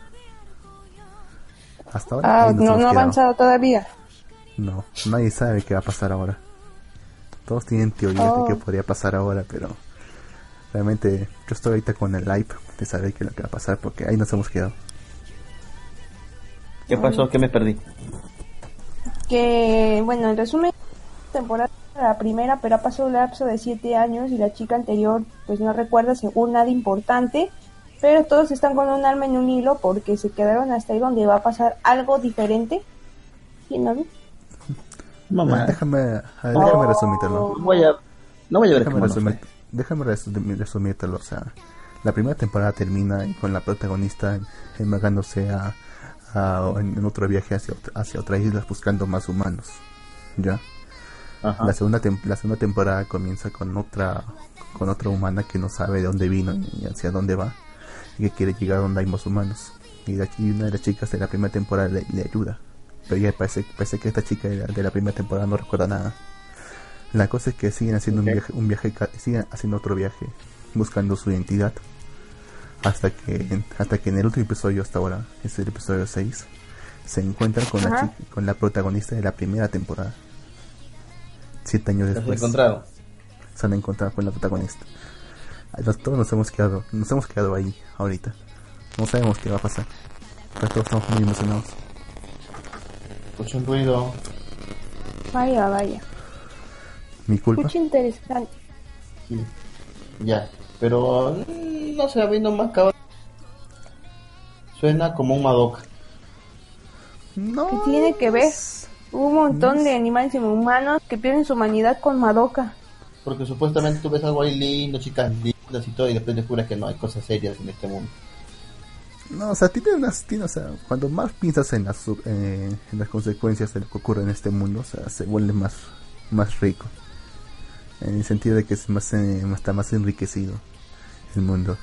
Hasta ahora. Ah, no, no ha avanzado todavía. No, nadie sabe qué va a pasar ahora. Todos tienen teorías Oh. de qué podría pasar ahora, pero realmente yo estoy ahorita con el hype de saber qué es lo que va a pasar porque ahí nos hemos quedado. ¿Qué pasó? ¿Qué me perdí? Que, bueno, en resumen, temporada la primera, pero ha pasado un lapso de siete años y la chica anterior, pues no recuerda según nada importante, pero todos están con un alma en un hilo porque se quedaron hasta ahí donde va a pasar algo diferente. ¿Sí, no? Mamá. Déjame, a ver, déjame resumírtelo. No voy a, no voy a ver Déjame, resumir, déjame resumírtelo. O sea, la primera temporada termina con la protagonista embargándose a, a- en, en otro viaje hacia, hacia otras islas buscando más humanos. ¿Ya? Ajá. La segunda, la segunda temporada comienza con otra con otra humana que no sabe de dónde vino y hacia dónde va y que quiere llegar a donde hay más humanos. Y, una de las chicas de la primera temporada le, le ayuda. Pero ya parece, parece que esta chica de la, de la primera temporada no recuerda nada. La cosa es que siguen haciendo un viaje, un viaje, siguen haciendo otro viaje buscando su identidad. Hasta que, hasta que en el último episodio hasta ahora, es el episodio 6, se encuentran con la, chica- con la protagonista de la primera temporada. Siete años ¿Se después encontraron? se han encontrado con la protagonista. Nos- Todos nos hemos quedado, nos hemos quedado ahí ahorita. No sabemos qué va a pasar. Pero todos estamos muy emocionados. Escucho un ruido. Vaya, vaya. Mi culpa. Escucha interesante. Sí. Ya. Pero mm, no sé, a mí nomás cabrón. Suena como un Madoka. No. ¿Qué tiene que ver? Hubo un montón de animales humanos que pierden su humanidad con Madoka. Porque supuestamente tú ves algo ahí lindo, chicas lindas y todo, y después descubres que no hay cosas serias en este mundo. No, o sea, tiene unas, tiene, o sea, cuando más piensas en las, su- eh, en las consecuencias de lo que ocurre en este mundo, o sea, se vuelve más, más rico. En el sentido de que es más, eh, está más enriquecido el mundo.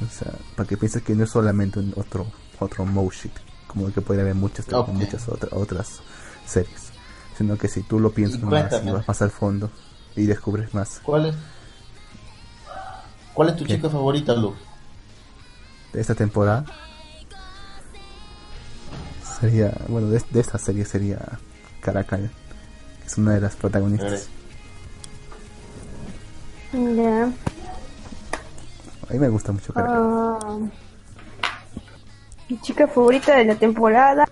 O sea, para que pienses que no es solamente un otro, otro motion, como el que puede haber muchas, Ok. muchas otra- otras series. Sino que si tú lo piensas Y más y vas más al fondo y descubres más ¿Cuál es? ¿Cuál es tu ¿Qué? chica favorita, Luke? de esta temporada, sería, bueno, de, de esta serie sería Caracal, que es una de las protagonistas. Ya. A mí me gusta mucho Caracal. Ah, mi chica favorita de la temporada.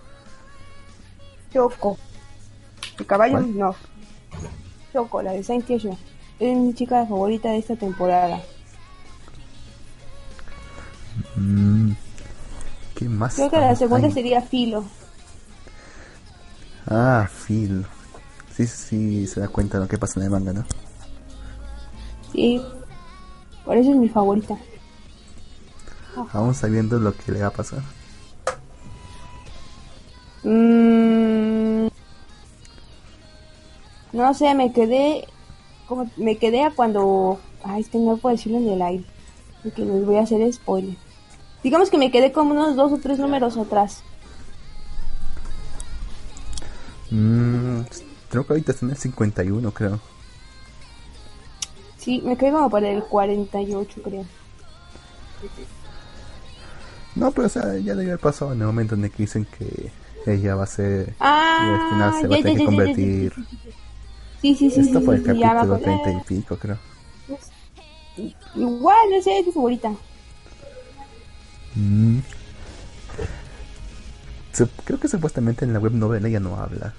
Choco. ¿El caballo? ¿Cuál? No. Choco, la de Saint. Es mi chica favorita de esta temporada. Mm, ¿Qué más? Creo que la segunda sería Filo. Ah, Phil. Sí, sí, se da cuenta de lo que pasa en el manga, ¿no? Sí. Por eso es mi favorita. aún sabiendo lo que le va a pasar. Mm, no sé, me quedé como me quedé a cuando ay, es que no puedo decirlo en el aire, porque les voy a hacer spoiler. Digamos que me quedé como unos dos o tres números atrás. Mm, creo que ahorita están en el 51, creo. Sí, me quedé como para el 48, creo. No, pero o sea, ya debe haber pasado en el momento en el que dicen que ella va a ser. Ah, y al final se va a tener que convertir. Sí, sí, sí. Esto fue el capítulo acordé. 30 y pico, creo. Igual, no sé, es mi favorita. Mm. Creo que supuestamente en la web novela ella no habla.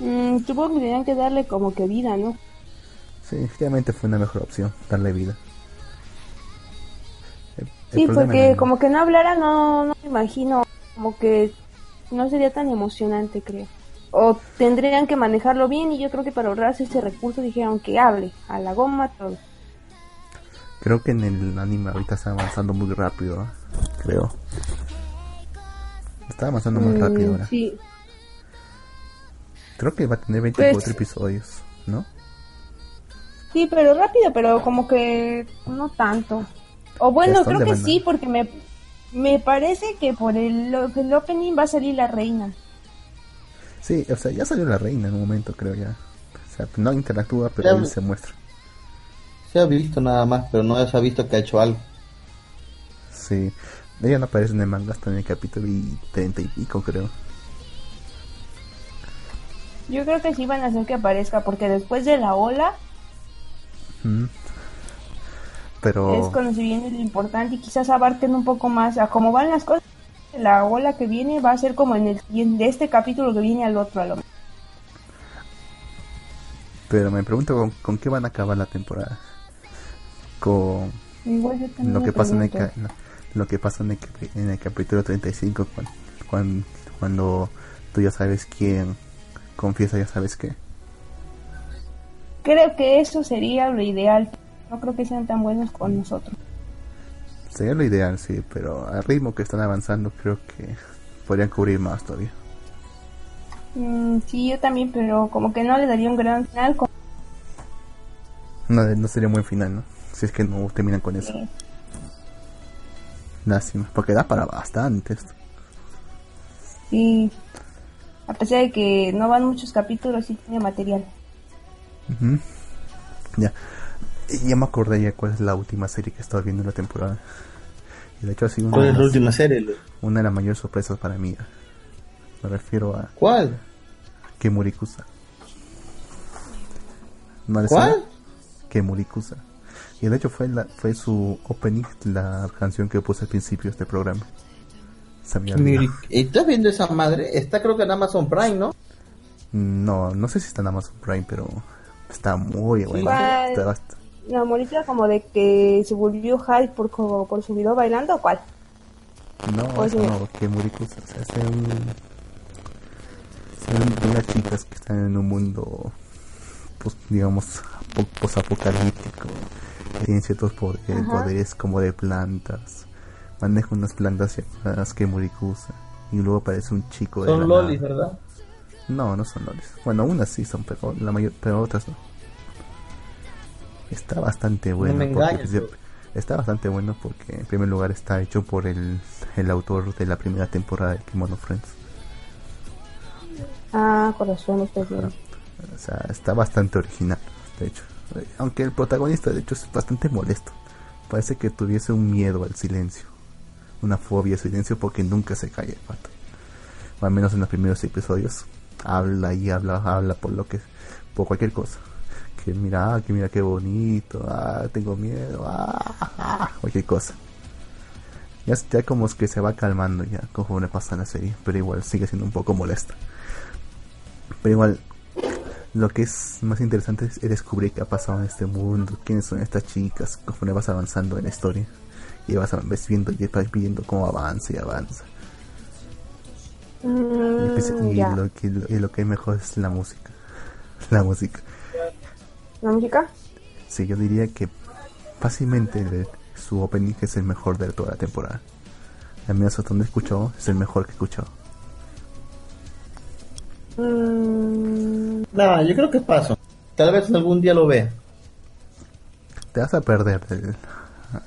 Mm, supongo que tenían que darle como que vida, ¿no? Sí, efectivamente fue una mejor opción, darle vida. El- Sí, porque como que no hablara, no, no me imagino, como que no sería tan emocionante, creo. O tendrían que manejarlo bien y yo creo que para ahorrarse ese recurso dijeron que hable, a la goma, todo. Creo que en el anime ahorita está avanzando muy rápido, ¿eh? creo. Está avanzando muy Mm, rápido ahora. Sí, Creo que va a tener 24 Pues- episodios, ¿no? sí, pero rápido, pero como que no tanto. O bueno, ¿Hasta creo que sí, porque me, me parece que por el, el opening va a salir la reina. Sí, o sea, ya salió la reina en un momento, creo ya. O sea, no interactúa, pero Ya- ahí se muestra. Se ha visto nada más, pero no se ha visto que ha hecho algo. Sí. Ella no aparece en el manga hasta en el capítulo y 30 y pico, creo. Yo creo que sí van a hacer que aparezca, porque después de la ola Mm. Pero... es cuando se viene lo importante y quizás abarquen un poco más a cómo van las cosas. La ola que viene va a ser como en el de este capítulo que viene al otro a lo mejor. Pero me pregunto con, con qué van a acabar la temporada. Con Igual lo que pasa en el, no, lo que pasa en el, en el capítulo 35 cuando, cuando, cuando tú ya sabes quién confiesa ya sabes qué. Creo que eso sería lo ideal. No creo que sean tan buenos con nosotros. Sería lo ideal, sí, pero al ritmo que están avanzando creo que podrían cubrir más todavía. Mm, sí, yo también, pero como que no le daría un gran final. No, no sería un buen final, ¿no? Si es que no terminan con eso. que- Lástima, porque da para bastante esto. sí, a pesar de que no van muchos capítulos, sí tiene material. Ya. Y ya me acordé ya cuál es la última serie que he estado viendo en la temporada. Y de hecho ha sido una, ¿Cuál de es la las- última serie? Lu? una de las mayores sorpresas para mí. Me refiero a ¿Cuál? Kemurikusa. ¿No le ¿Cuál? suena? Kemurikusa. Y de hecho fue la, fue su opening, la canción que puse al principio de este programa. Se me. ¿Estás viendo esa madre? Está creo que en Amazon Prime, ¿no? No, no sé si está en Amazon Prime, pero está muy bueno. Está La monita como de que se volvió hype por, co- por su video bailando, ¿o ¿cuál? No, Oye. eso no, Kemurikusa. O sea. Son unas chicas que están en un mundo, pues, digamos, apo- posapocalíptico. Tienen ciertos poderes como de plantas. Manejan unas plantas llamadas Kemurikusa. Y luego aparece un chico de Son la lolis, nada. ¿verdad? No, no son lolis. Bueno, unas sí son, pero la mayor, pero otras no. Está bastante bueno. me porque engañes, está bastante bueno porque en primer lugar está hecho por el, el autor de la primera temporada de Kimono Friends. Ah, corazón, estoy bien. O sea, está bastante original, de hecho. Aunque el protagonista, de hecho, es bastante molesto. Parece que tuviese un miedo al silencio. Una fobia al silencio porque nunca se calla pato. Al menos en los primeros episodios. Habla y habla, habla por lo que, por cualquier cosa. Que mira, ah, que mira qué bonito, ah, tengo miedo, ah, ah, cualquier cosa. Ya, ya como es que se va calmando ya conforme pasa la serie, pero igual sigue siendo un poco molesta. Pero igual, lo que es más interesante es descubrir qué ha pasado en este mundo, quiénes son estas chicas, conforme vas avanzando en la historia. Y vas, ves viendo, y vas viendo cómo avanza y avanza. Y, Mm, y lo, que, y lo que es mejor es la música. [LAUGHS] La música. ¿La música? Sí, yo diría que fácilmente el- su opening es el mejor de toda la temporada. Al menos hasta donde he escuchado, es el mejor que he escuchado. Mm, No, yo creo que paso. Tal vez algún día lo vea. Te vas a perder del,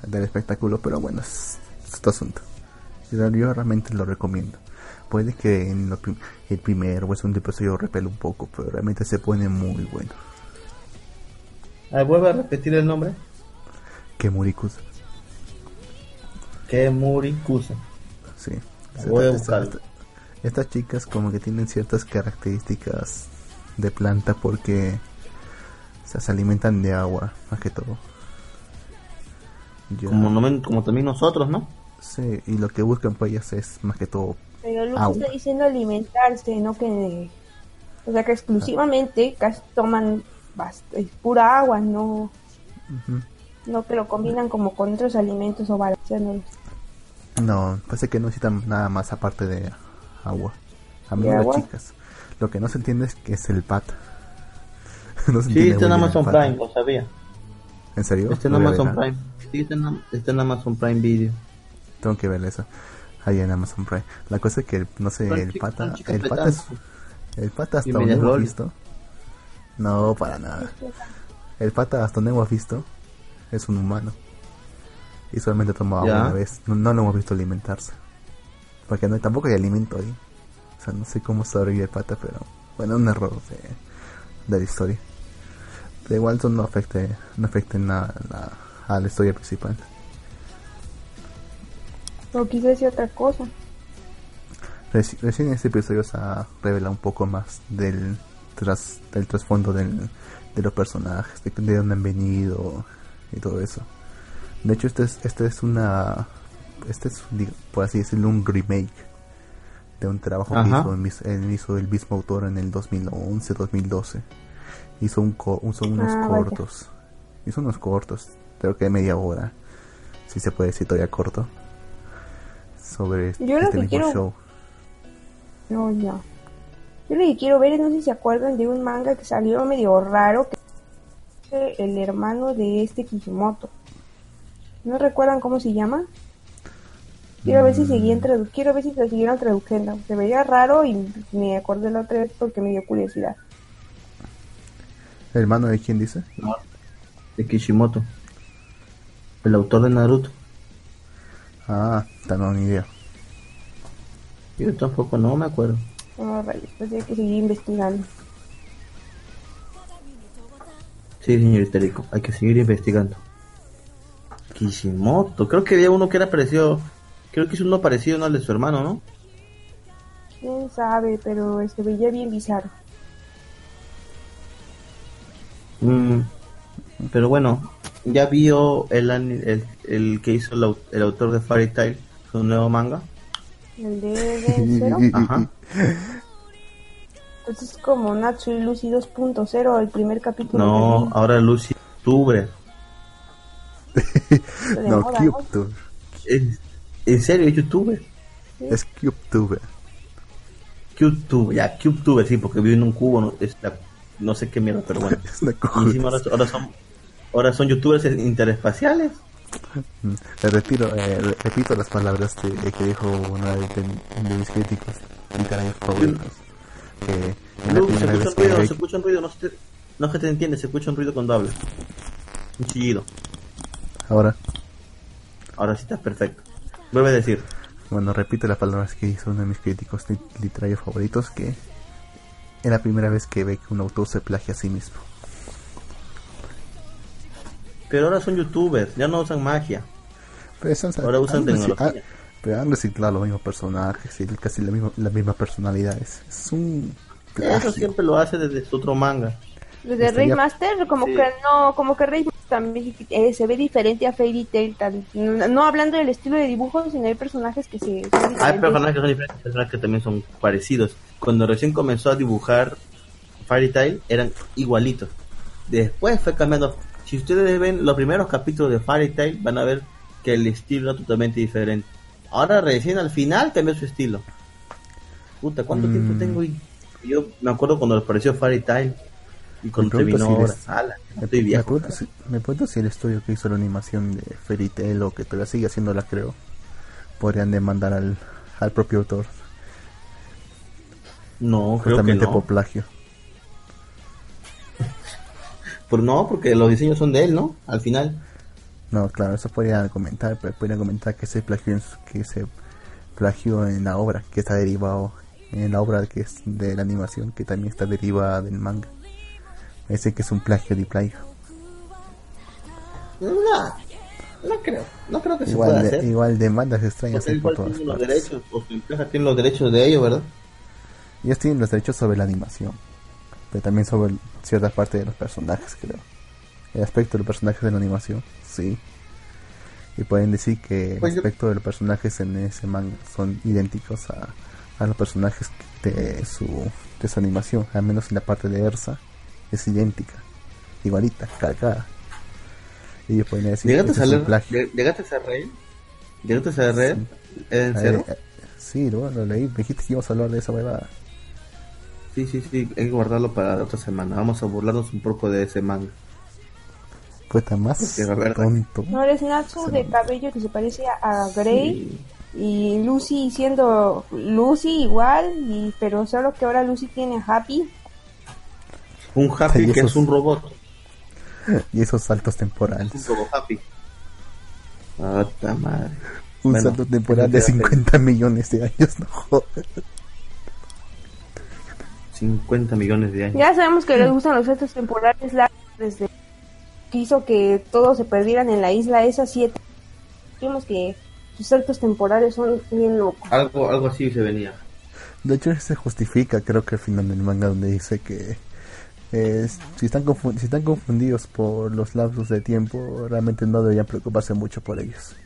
del espectáculo, pero bueno, es, es tu asunto. Yo, yo realmente lo recomiendo. Puede que en lo el primer o el segundo episodio repele un poco, pero realmente se pone muy bueno. A ver, vuelve a repetir el nombre. Que Murikus, Que Murikusa. sí. Voy a Esta- estas chicas como que tienen ciertas características de planta porque o sea, se alimentan de agua, más que todo. Como, no men- como también nosotros, ¿no? Sí, y lo que buscan pues ellas es más que todo pero Luke Agua. está diciendo alimentarse, no que... O sea que exclusivamente casi toman bast- es pura agua, no, no que lo combinan como con otros alimentos o balanceándolos. No, parece que no necesitan nada más aparte de agua. A mí ¿De las chicas. Lo que no se entiende es que es el [LAUGHS] no se Sí, está en Amazon. Prime, lo sabía. ¿En serio? Está en Lo Amazon. Prime. Sí, está en, Am- está en Amazon Prime Video. Tengo que ver eso. Ahí en Amazon Prime. La cosa es que, no sé, el pata... El pata, es, el pata hasta donde hemos visto... No, para nada. El pata hasta donde hemos visto es un humano. Y solamente toma agua Ya. una vez. No, no lo hemos visto alimentarse. Porque no, tampoco hay alimento ahí. O sea, no sé cómo sobrevive el pata, pero bueno, un error de, de la historia. Pero igual eso no afecta, no afecta en nada a la, a la historia principal. O quise decir otra cosa. Reci- recién en este episodio se ha revelado un poco más del tras, del trasfondo del, de los personajes, de, de dónde han venido y todo eso. De hecho, este es, este es una, este es, digo, por así decirlo, un remake de un trabajo que hizo él hizo el mismo autor en el 2011-2012. Hizo, un co- hizo unos Ah, vaya. cortos, hizo unos cortos, creo que de media hora, si se puede decir todavía corto, sobre Yo lo este que mismo quiero- show. No, ya. Yo lo que quiero ver es, no sé si se acuerdan de un manga que salió medio raro, que es el hermano de este Kishimoto. ¿No recuerdan cómo se llama? Quiero ver si seguían tradu quiero ver si se siguieron traduciendo. Se veía raro y me acordé la otra vez porque me dio curiosidad. ¿El hermano de quién dice? De Kishimoto. El autor de Naruto. Ah, no, ni idea. Yo tampoco, no me acuerdo. No, rayos, pues hay que seguir investigando. Sí, señor histérico, hay que seguir investigando. Kishimoto, creo que había uno que era parecido, creo que es uno parecido ¿no? al de su hermano, ¿no? Quién sabe, pero se veía bien bizarro. Mm, pero bueno, ya vio el, el, el que hizo el, el autor de Fairy Tail, su nuevo manga. El de, [LAUGHS] cero. Ajá. Pues es como Natsui Lucy 2.0, el primer capítulo. No, ahora Lucy Tubre. No, moda, ¿no? CubeTuber. ¿En, en serio, es youtuber? Es CubeTuber. CubeTube, ya, CubeTube, sí, porque vive en un cubo, no, es la- no sé qué mierda, pero bueno. [LAUGHS] Es una Y ahora son ahora son youtubers interespaciales. Mm, Le retiro, eh, re- repito las palabras que dijo una de, de- de mis críticos literarios favoritos. Que se escucha un que ruido, ve- se escucha un ruido, no se te, no se te entiende, se escucha un ruido cuando hablas. Un chillido. Ahora, Ahora sí estás perfecto. Vuelve a decir. bueno, repito las palabras que hizo uno de mis críticos li- literarios favoritos. Que es la primera vez que ve que un autor se plagia a sí mismo. Pero ahora son youtubers, ya no usan magia. Pero Ahora usan reci- tecnología. pero han reciclado los mismos personajes y casi la misma, las mismas personalidades. Es un Eso siempre lo hace desde su otro manga. Desde Estaría- Master como Sí. que no, como que Master también eh, se ve diferente a Fairy Tail, tan- no, no hablando del estilo de dibujo, sino hay personajes que se Hay personajes que son diferentes, personajes que también son parecidos. Cuando recién comenzó a dibujar Fairy Tail, eran igualitos. Después fue cambiando. Si ustedes ven los primeros capítulos de Fairy Tail, van a ver que el estilo era totalmente diferente. Ahora recién al final cambió su estilo. Puta, ¿cuánto Mm. tiempo tengo? Y yo me acuerdo cuando apareció Fairy Tail. Y cuando Me terminó si ahora, les- ala, Me, estoy me viejo. pregunto si, me pregunto si el estudio que hizo la animación de Fairy Tail o que todavía sigue haciéndola, creo, podrían demandar al, al propio autor, No, creo que justamente no. por plagio. Pero no, porque los diseños son de él, ¿no? Al final. No, claro, eso podría comentar, pero podría comentar que se plagió en, que se plagió en la obra, que está derivado en la obra que es de la animación, que también está derivada del manga. Ese que es un plagio de plagio. No, no creo. No creo que se Igual, pueda de, hacer. igual demandas extrañas Porque hay por todas tiene los partes. derechos, o su empresa tiene los derechos de ellos, ¿verdad? Ellos tienen los derechos sobre la animación, pero también sobre el- cierta parte de los personajes, creo. El aspecto de los personajes de la animación, sí. Y pueden decir que el Pues yo- aspecto de los personajes en ese manga son idénticos a, a los personajes de su, de su animación, al menos en la parte de Ersa, es idéntica, igualita, calcada. Y ellos pueden decir que ¿Llegaste ese a leer? plagio. lleg- ¿Llegaste a red? ¿Llegaste a red? ¿En serio? eh, sí, lo, lo leí, me dijiste que íbamos a hablar de esa huevada. Sí, sí, sí, hay que guardarlo para la otra semana. Vamos a burlarnos un poco de ese manga. Fue tan más tonto. No eres Natsu de cabello que se parece a Grey y Lucy siendo Lucy igual, y pero solo que ahora Lucy tiene a Happy. Un Happy Sí, que esos- es un robot. [LAUGHS] Y esos saltos Es un temporales. robot Happy. Ah, ta madre. Un Bueno, salto temporal de eso te da 50 millones de años, no jodas. 50 millones de años. Ya sabemos que les gustan los saltos temporales largos desde que hizo que todos se perdieran en la isla esa 7. Vimos que sus saltos temporales son bien locos. Algo, algo así se venía. De hecho, se justifica, creo que al final del manga, donde dice que eh, si, están si están confundidos por los lapsos de tiempo, realmente no deberían preocuparse mucho por ellos.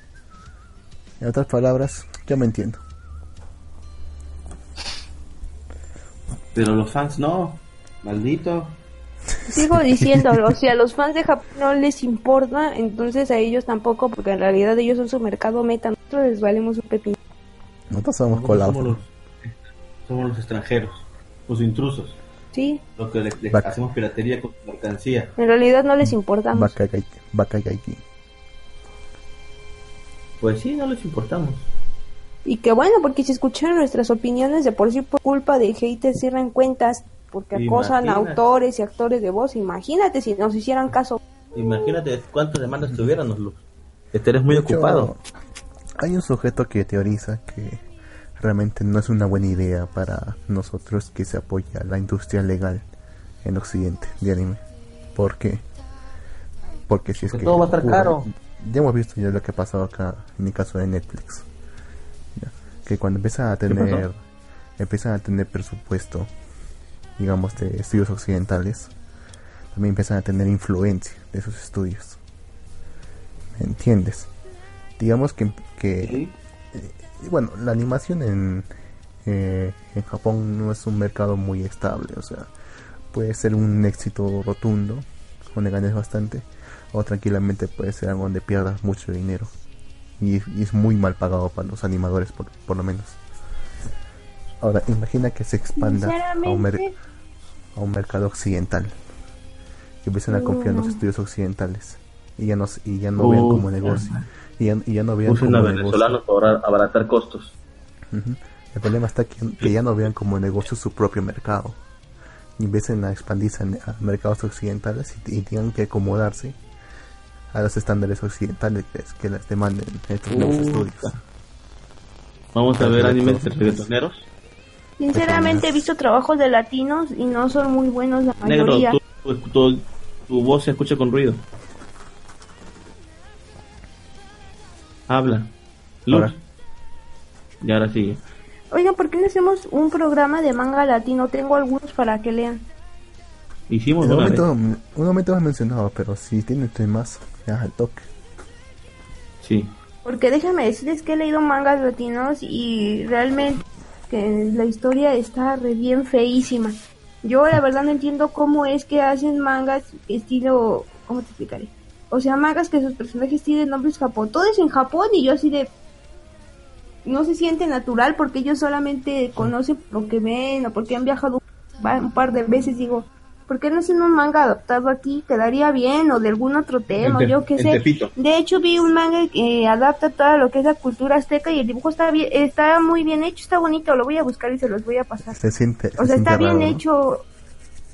En otras palabras, yo me entiendo. Pero los fans no. Maldito. Sigo [LAUGHS] diciéndolo, si a los fans de Japón no les importa, entonces a ellos tampoco, porque en realidad ellos son su mercado meta, nosotros les valemos un pepino. Nosotros somos colados. somos los, somos los extranjeros. Los intrusos. Sí, Los que le- le Vaca. hacemos piratería con su mercancía. en realidad no les importamos. Bakagaiki. Bakagaiki. Pues sí, no les importamos. Y que bueno, porque si escucharon nuestras opiniones de por sí por culpa de haters cierran cuentas, porque acosan a Imagínate. autores y actores de voz, imagínate si nos hicieran caso. Imagínate cuántas demandas tuviéramos, Luz. Estarías muy ocupado. Hay un sujeto que teoriza que realmente no es una buena idea para nosotros que se apoya la industria legal en Occidente de anime. ¿Por qué? Porque si es que todo va a estar caro. Ya hemos visto ya lo que ha pasado acá en el caso de Netflix. Que cuando empiezan a tener empiezan a tener presupuesto, digamos de estudios occidentales, también empiezan a tener influencia de esos estudios. ¿Me entiendes? Digamos que, que Sí. y bueno, la animación en, eh, en Japón no es un mercado muy estable, o sea, puede ser un éxito rotundo, donde ganes bastante, o tranquilamente puede ser algo donde pierdas mucho dinero. Y, y es muy mal pagado para los animadores, por, por lo menos. Ahora, imagina que se expanda a un, mer- a un mercado occidental. Que empiecen a confiar en los estudios occidentales. Y ya no, y ya no vean como negocio. Y ya, y ya no vean Usen como a negocio. venezolanos para abaratar costos. El problema está que, que ya no vean como negocio su propio mercado. Y empiecen a expandirse a, a mercados occidentales y, y tengan que acomodarse a los estándares occidentales que, que les demanden estos nuevos estudios. Vamos a ver animes de reggaetoneros. sinceramente he visto trabajos de latinos y no son muy buenos la Negro, mayoría. tu, tu- tu- tu voz se escucha con ruido. Habla. Ahora. Y ahora sigue. Oigan, ¿por qué no hacemos un programa de manga latino? Tengo algunos para que lean. Hicimos un momento, un momento has mencionado, pero si tienen temas, al toque. Sí. Porque déjenme decirles que he leído mangas latinos y realmente que la historia está re bien feísima. Yo la verdad no entiendo cómo es que hacen mangas estilo... ¿Cómo te explicaré? O sea, mangas que sus personajes tienen nombres japoneses en Japón y yo así de... No se siente natural porque ellos solamente conocen lo que ven o porque han viajado un par de veces. Digo, ¿Por qué no hacen un manga adaptado aquí? Quedaría bien, o de algún otro tema, Te- yo qué sé. Tepito. De hecho, vi un manga que adapta toda lo que es la cultura azteca y el dibujo está bien, está muy bien hecho, está bonito, lo voy a buscar y se los voy a pasar. Se siente. O se sea, está bien raro, ¿no? hecho,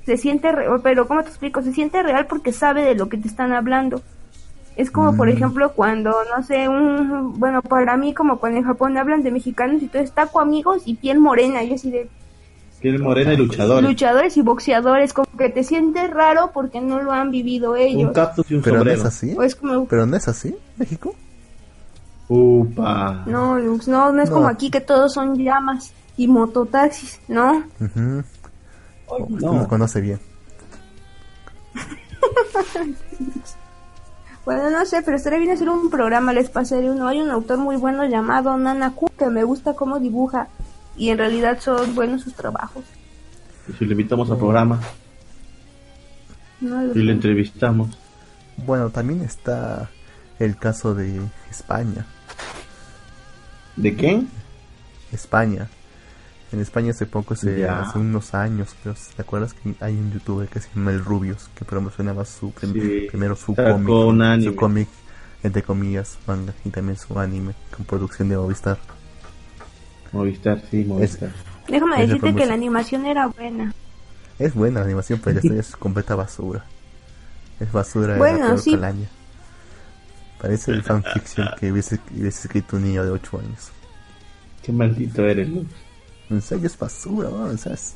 se siente, re- pero ¿cómo te explico? Se siente real porque sabe de lo que te están hablando. Es como, por Mm. ejemplo, cuando, no sé, un, bueno, para mí, como cuando en Japón hablan de mexicanos y todo es taco amigos y piel morena, y así de Piel morena y luchador. luchadores y boxeadores, como que te sientes raro porque no lo han vivido Un ellos. cactus y un Pero no sombrero. es así. Es como, Pero no es así, México. Upa. no, Lux, no, no es No. como aquí que todos son llamas y mototaxis, ¿no? Ujú. No. Nos conoce bien. [LAUGHS] Bueno, no sé, pero estaría bien hacer un programa, les pasaré uno. Hay un autor muy bueno llamado Nana Ku que me gusta cómo dibuja y en realidad son buenos sus trabajos. Y si le invitamos al programa No, y le entrevistamos. Bueno, también está el caso de España. ¿De quién? España. En España hace poco, se, Ya. hace unos años, pero ¿te acuerdas que hay un youtuber que se llama El Rubius que promocionaba su prim- Sí. primero su cómic, su cómic entre comillas manga y también su anime con producción de Movistar. Movistar, sí, Movistar. Déjame Es decirte que la animación era buena. Es buena la animación, pero la historia [LAUGHS] es completa basura. Es basura de Bueno, la sí. Parece el fanfiction que hubiese, hubiese escrito un niño de 8 años. Qué maldito eres, Lux. En serio es basura, ¿no? O sea, es-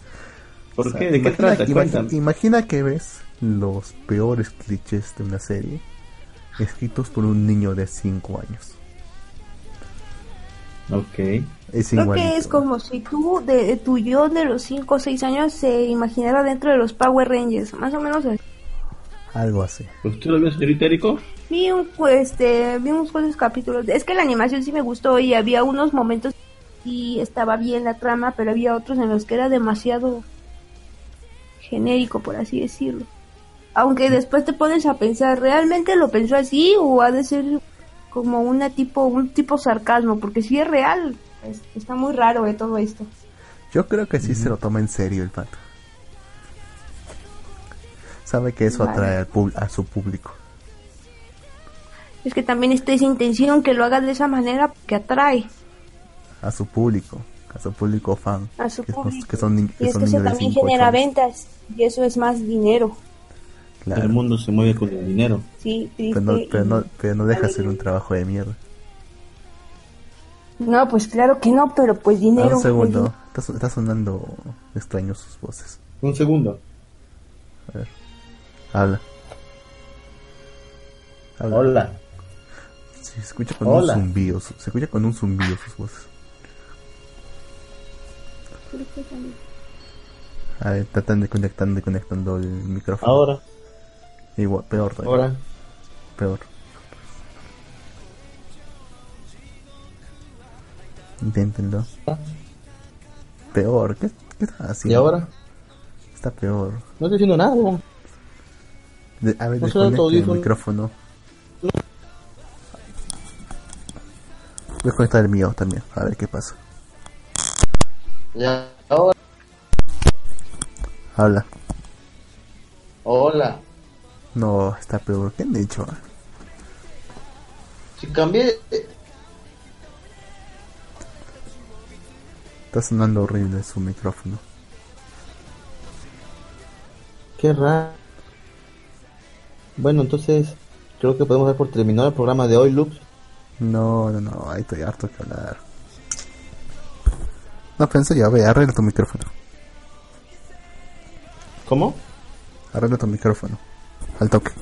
¿Por o sea, qué? ¿De qué imagina- trata? imagi- Cuéntame. imagina que ves los peores clichés de una serie escritos por un niño de 5 años. Ok. Es Creo igualito. que es como si tú, de, tu yo de los 5 o 6 años, se imaginara dentro de los Power Rangers. Más o menos así. Algo así. ¿Usted lo vio, señorita Erico? Vi, un, pues, este, vi unos cuantos capítulos. Es que la animación sí me gustó y había unos momentos y estaba bien la trama, pero había otros en los que era demasiado genérico, por así decirlo. Aunque después te pones a pensar, ¿realmente lo pensó así o ha de ser como una tipo, un tipo sarcasmo? Porque si es real, pues, está muy raro eh, todo esto. Yo creo que sí se lo toma en serio el pato. Sabe que eso Vale. atrae al pub- a su público. Es que también está esa intención que lo haga de esa manera que atrae A su público. A su público fan. a su que, son- público. que son, que y es son que eso también 5 genera años. ventas y eso es más dinero. Claro. El mundo se mueve con el dinero. Sí, Pero no, pero, no, pero no deja de ser un trabajo de mierda. No, pues claro que no, pero pues dinero. un segundo. Está, está sonando extraño sus voces. Un segundo. A ver. Habla. Habla. Hola. Sí, se escucha con Hola. un zumbido. Se escucha con un zumbido sus voces. A ver, tratan de conectando y conectando el micrófono. Ahora. Igual, peor todavía. Ahora. Peor. Inténtenlo. Peor. ¿Qué, qué estás ¿Y haciendo? ahora? Está peor. No estoy haciendo nada. weón. De- a ver, No desconecta el micrófono. Voy a el mío también, a ver qué pasa. Ya. Ahora. Habla. Hola. No, está peor. ¿Qué han dicho? Si cambié. Está sonando horrible su micrófono. Qué raro. Bueno, entonces. Creo que podemos dar por terminado el programa de hoy, Lux. No, no, no, ahí estoy harto que hablar. No, pero en serio, a ver, arregla tu micrófono. ¿Cómo? Arregla tu micrófono. Al toque.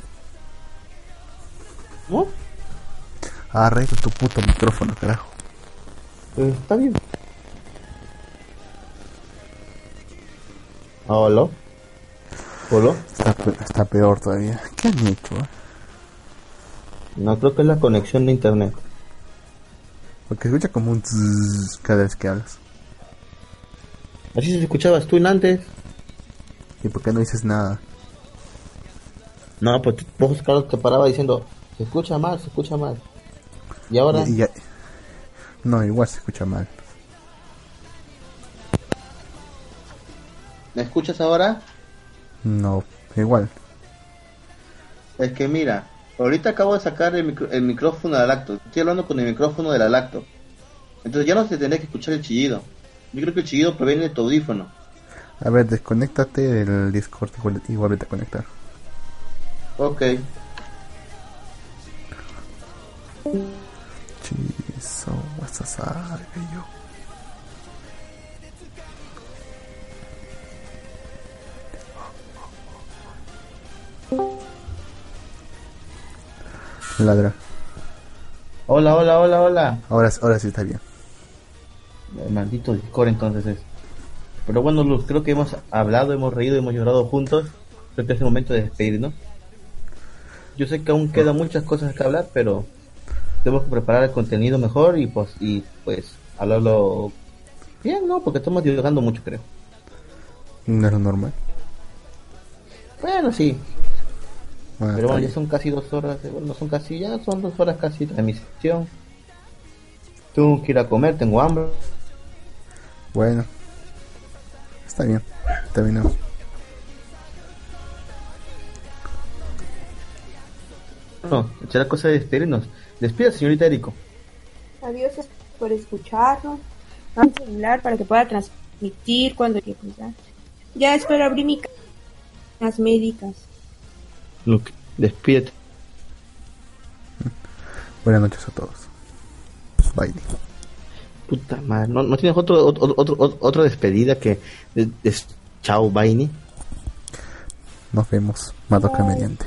¿Cómo? Arregla tu puto micrófono, carajo. Eh, está bien. ¿Hola? ¿Hola? Está, pe- está peor todavía. ¿Qué han hecho? eh? No, creo que es la conexión de internet. Porque escucha como un zzzz cada vez que hablas. Así se escuchabas tú antes. ¿Y por qué no dices nada? No, pues vos, Carlos, te paraba diciendo, se escucha mal, se escucha mal. Y ahora, Y- y ya- No, igual se escucha mal. ¿Me escuchas ahora? No, igual. Es que mira, ahorita acabo de sacar el, micro- el micrófono de la lacto. Estoy hablando con el micrófono de la lacto. Entonces ya no se tendría que escuchar el chillido. Yo creo que el chillido proviene de tu audífono. A ver, desconéctate del Discord y vuel- y vuélvete a conectar. Ok. Chiso, wasasai, yo. Ladra. Hola, hola, hola, hola. Ahora, ahora sí está bien. El maldito Discord entonces es. Pero bueno, Luz, creo que hemos hablado, hemos reído, hemos llorado juntos. Creo que es el momento de despedirnos. Yo sé que aún quedan muchas cosas que hablar, pero tenemos que preparar el contenido mejor y pues, y pues hablarlo bien, ¿no? Porque estamos divulgando mucho, creo. No es normal. Bueno, sí, Bueno, pero bueno, ya son casi dos horas, de- bueno, son casi, ya son dos horas casi de transmisión. Tengo que ir a comer, tengo hambre. Bueno. Está bien. Terminamos. No, será cosa de despedirnos. Despida, señorita Erico. Adiós por escucharnos. Vamos a celular para que pueda transmitir cuando quiera. Ya, ya espero abrir mi las médicas. Luke, despídete. Buenas noches a todos. Bye. Puta madre, ¿no, no tienes otro, otro, otro, otro- otra despedida que de, de- chao, Vaini? Nos vemos. Madoka mediante.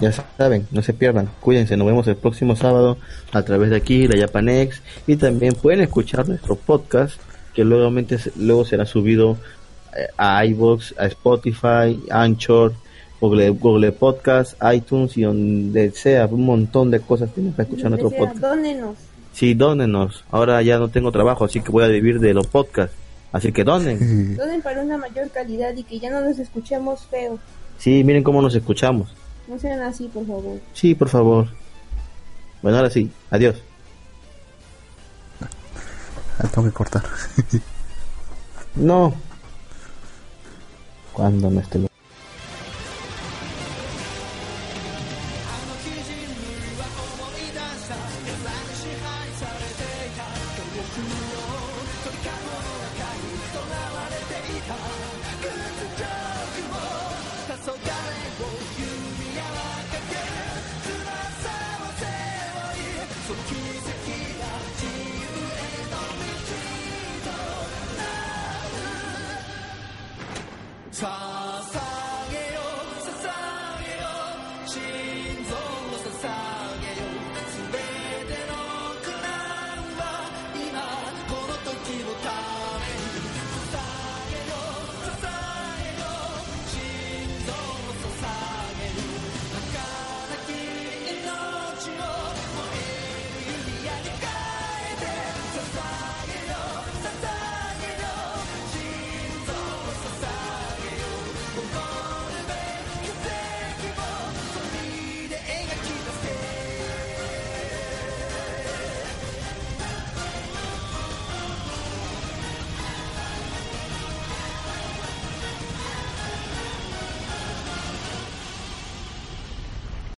Ya saben, no se pierdan, cuídense, nos vemos el próximo sábado a través de aquí, la Japanex, y también pueden escuchar nuestro podcast, que luego, luego será subido a iVoox, a Spotify, Anchor, Google, Google Podcast, iTunes y donde sea, un montón de cosas tienen para escuchar nuestro podcast. Dónenos. Sí, dónenos, ahora ya no tengo trabajo, así que voy a vivir de los podcasts, así que donen. [LAUGHS] Donen para una mayor calidad y que ya no nos escuchemos feo. Sí, miren cómo nos escuchamos. No sean así, por favor. Sí, por favor. Bueno, ahora sí, adiós. Ah, tengo que cortar. No. Cuando no esté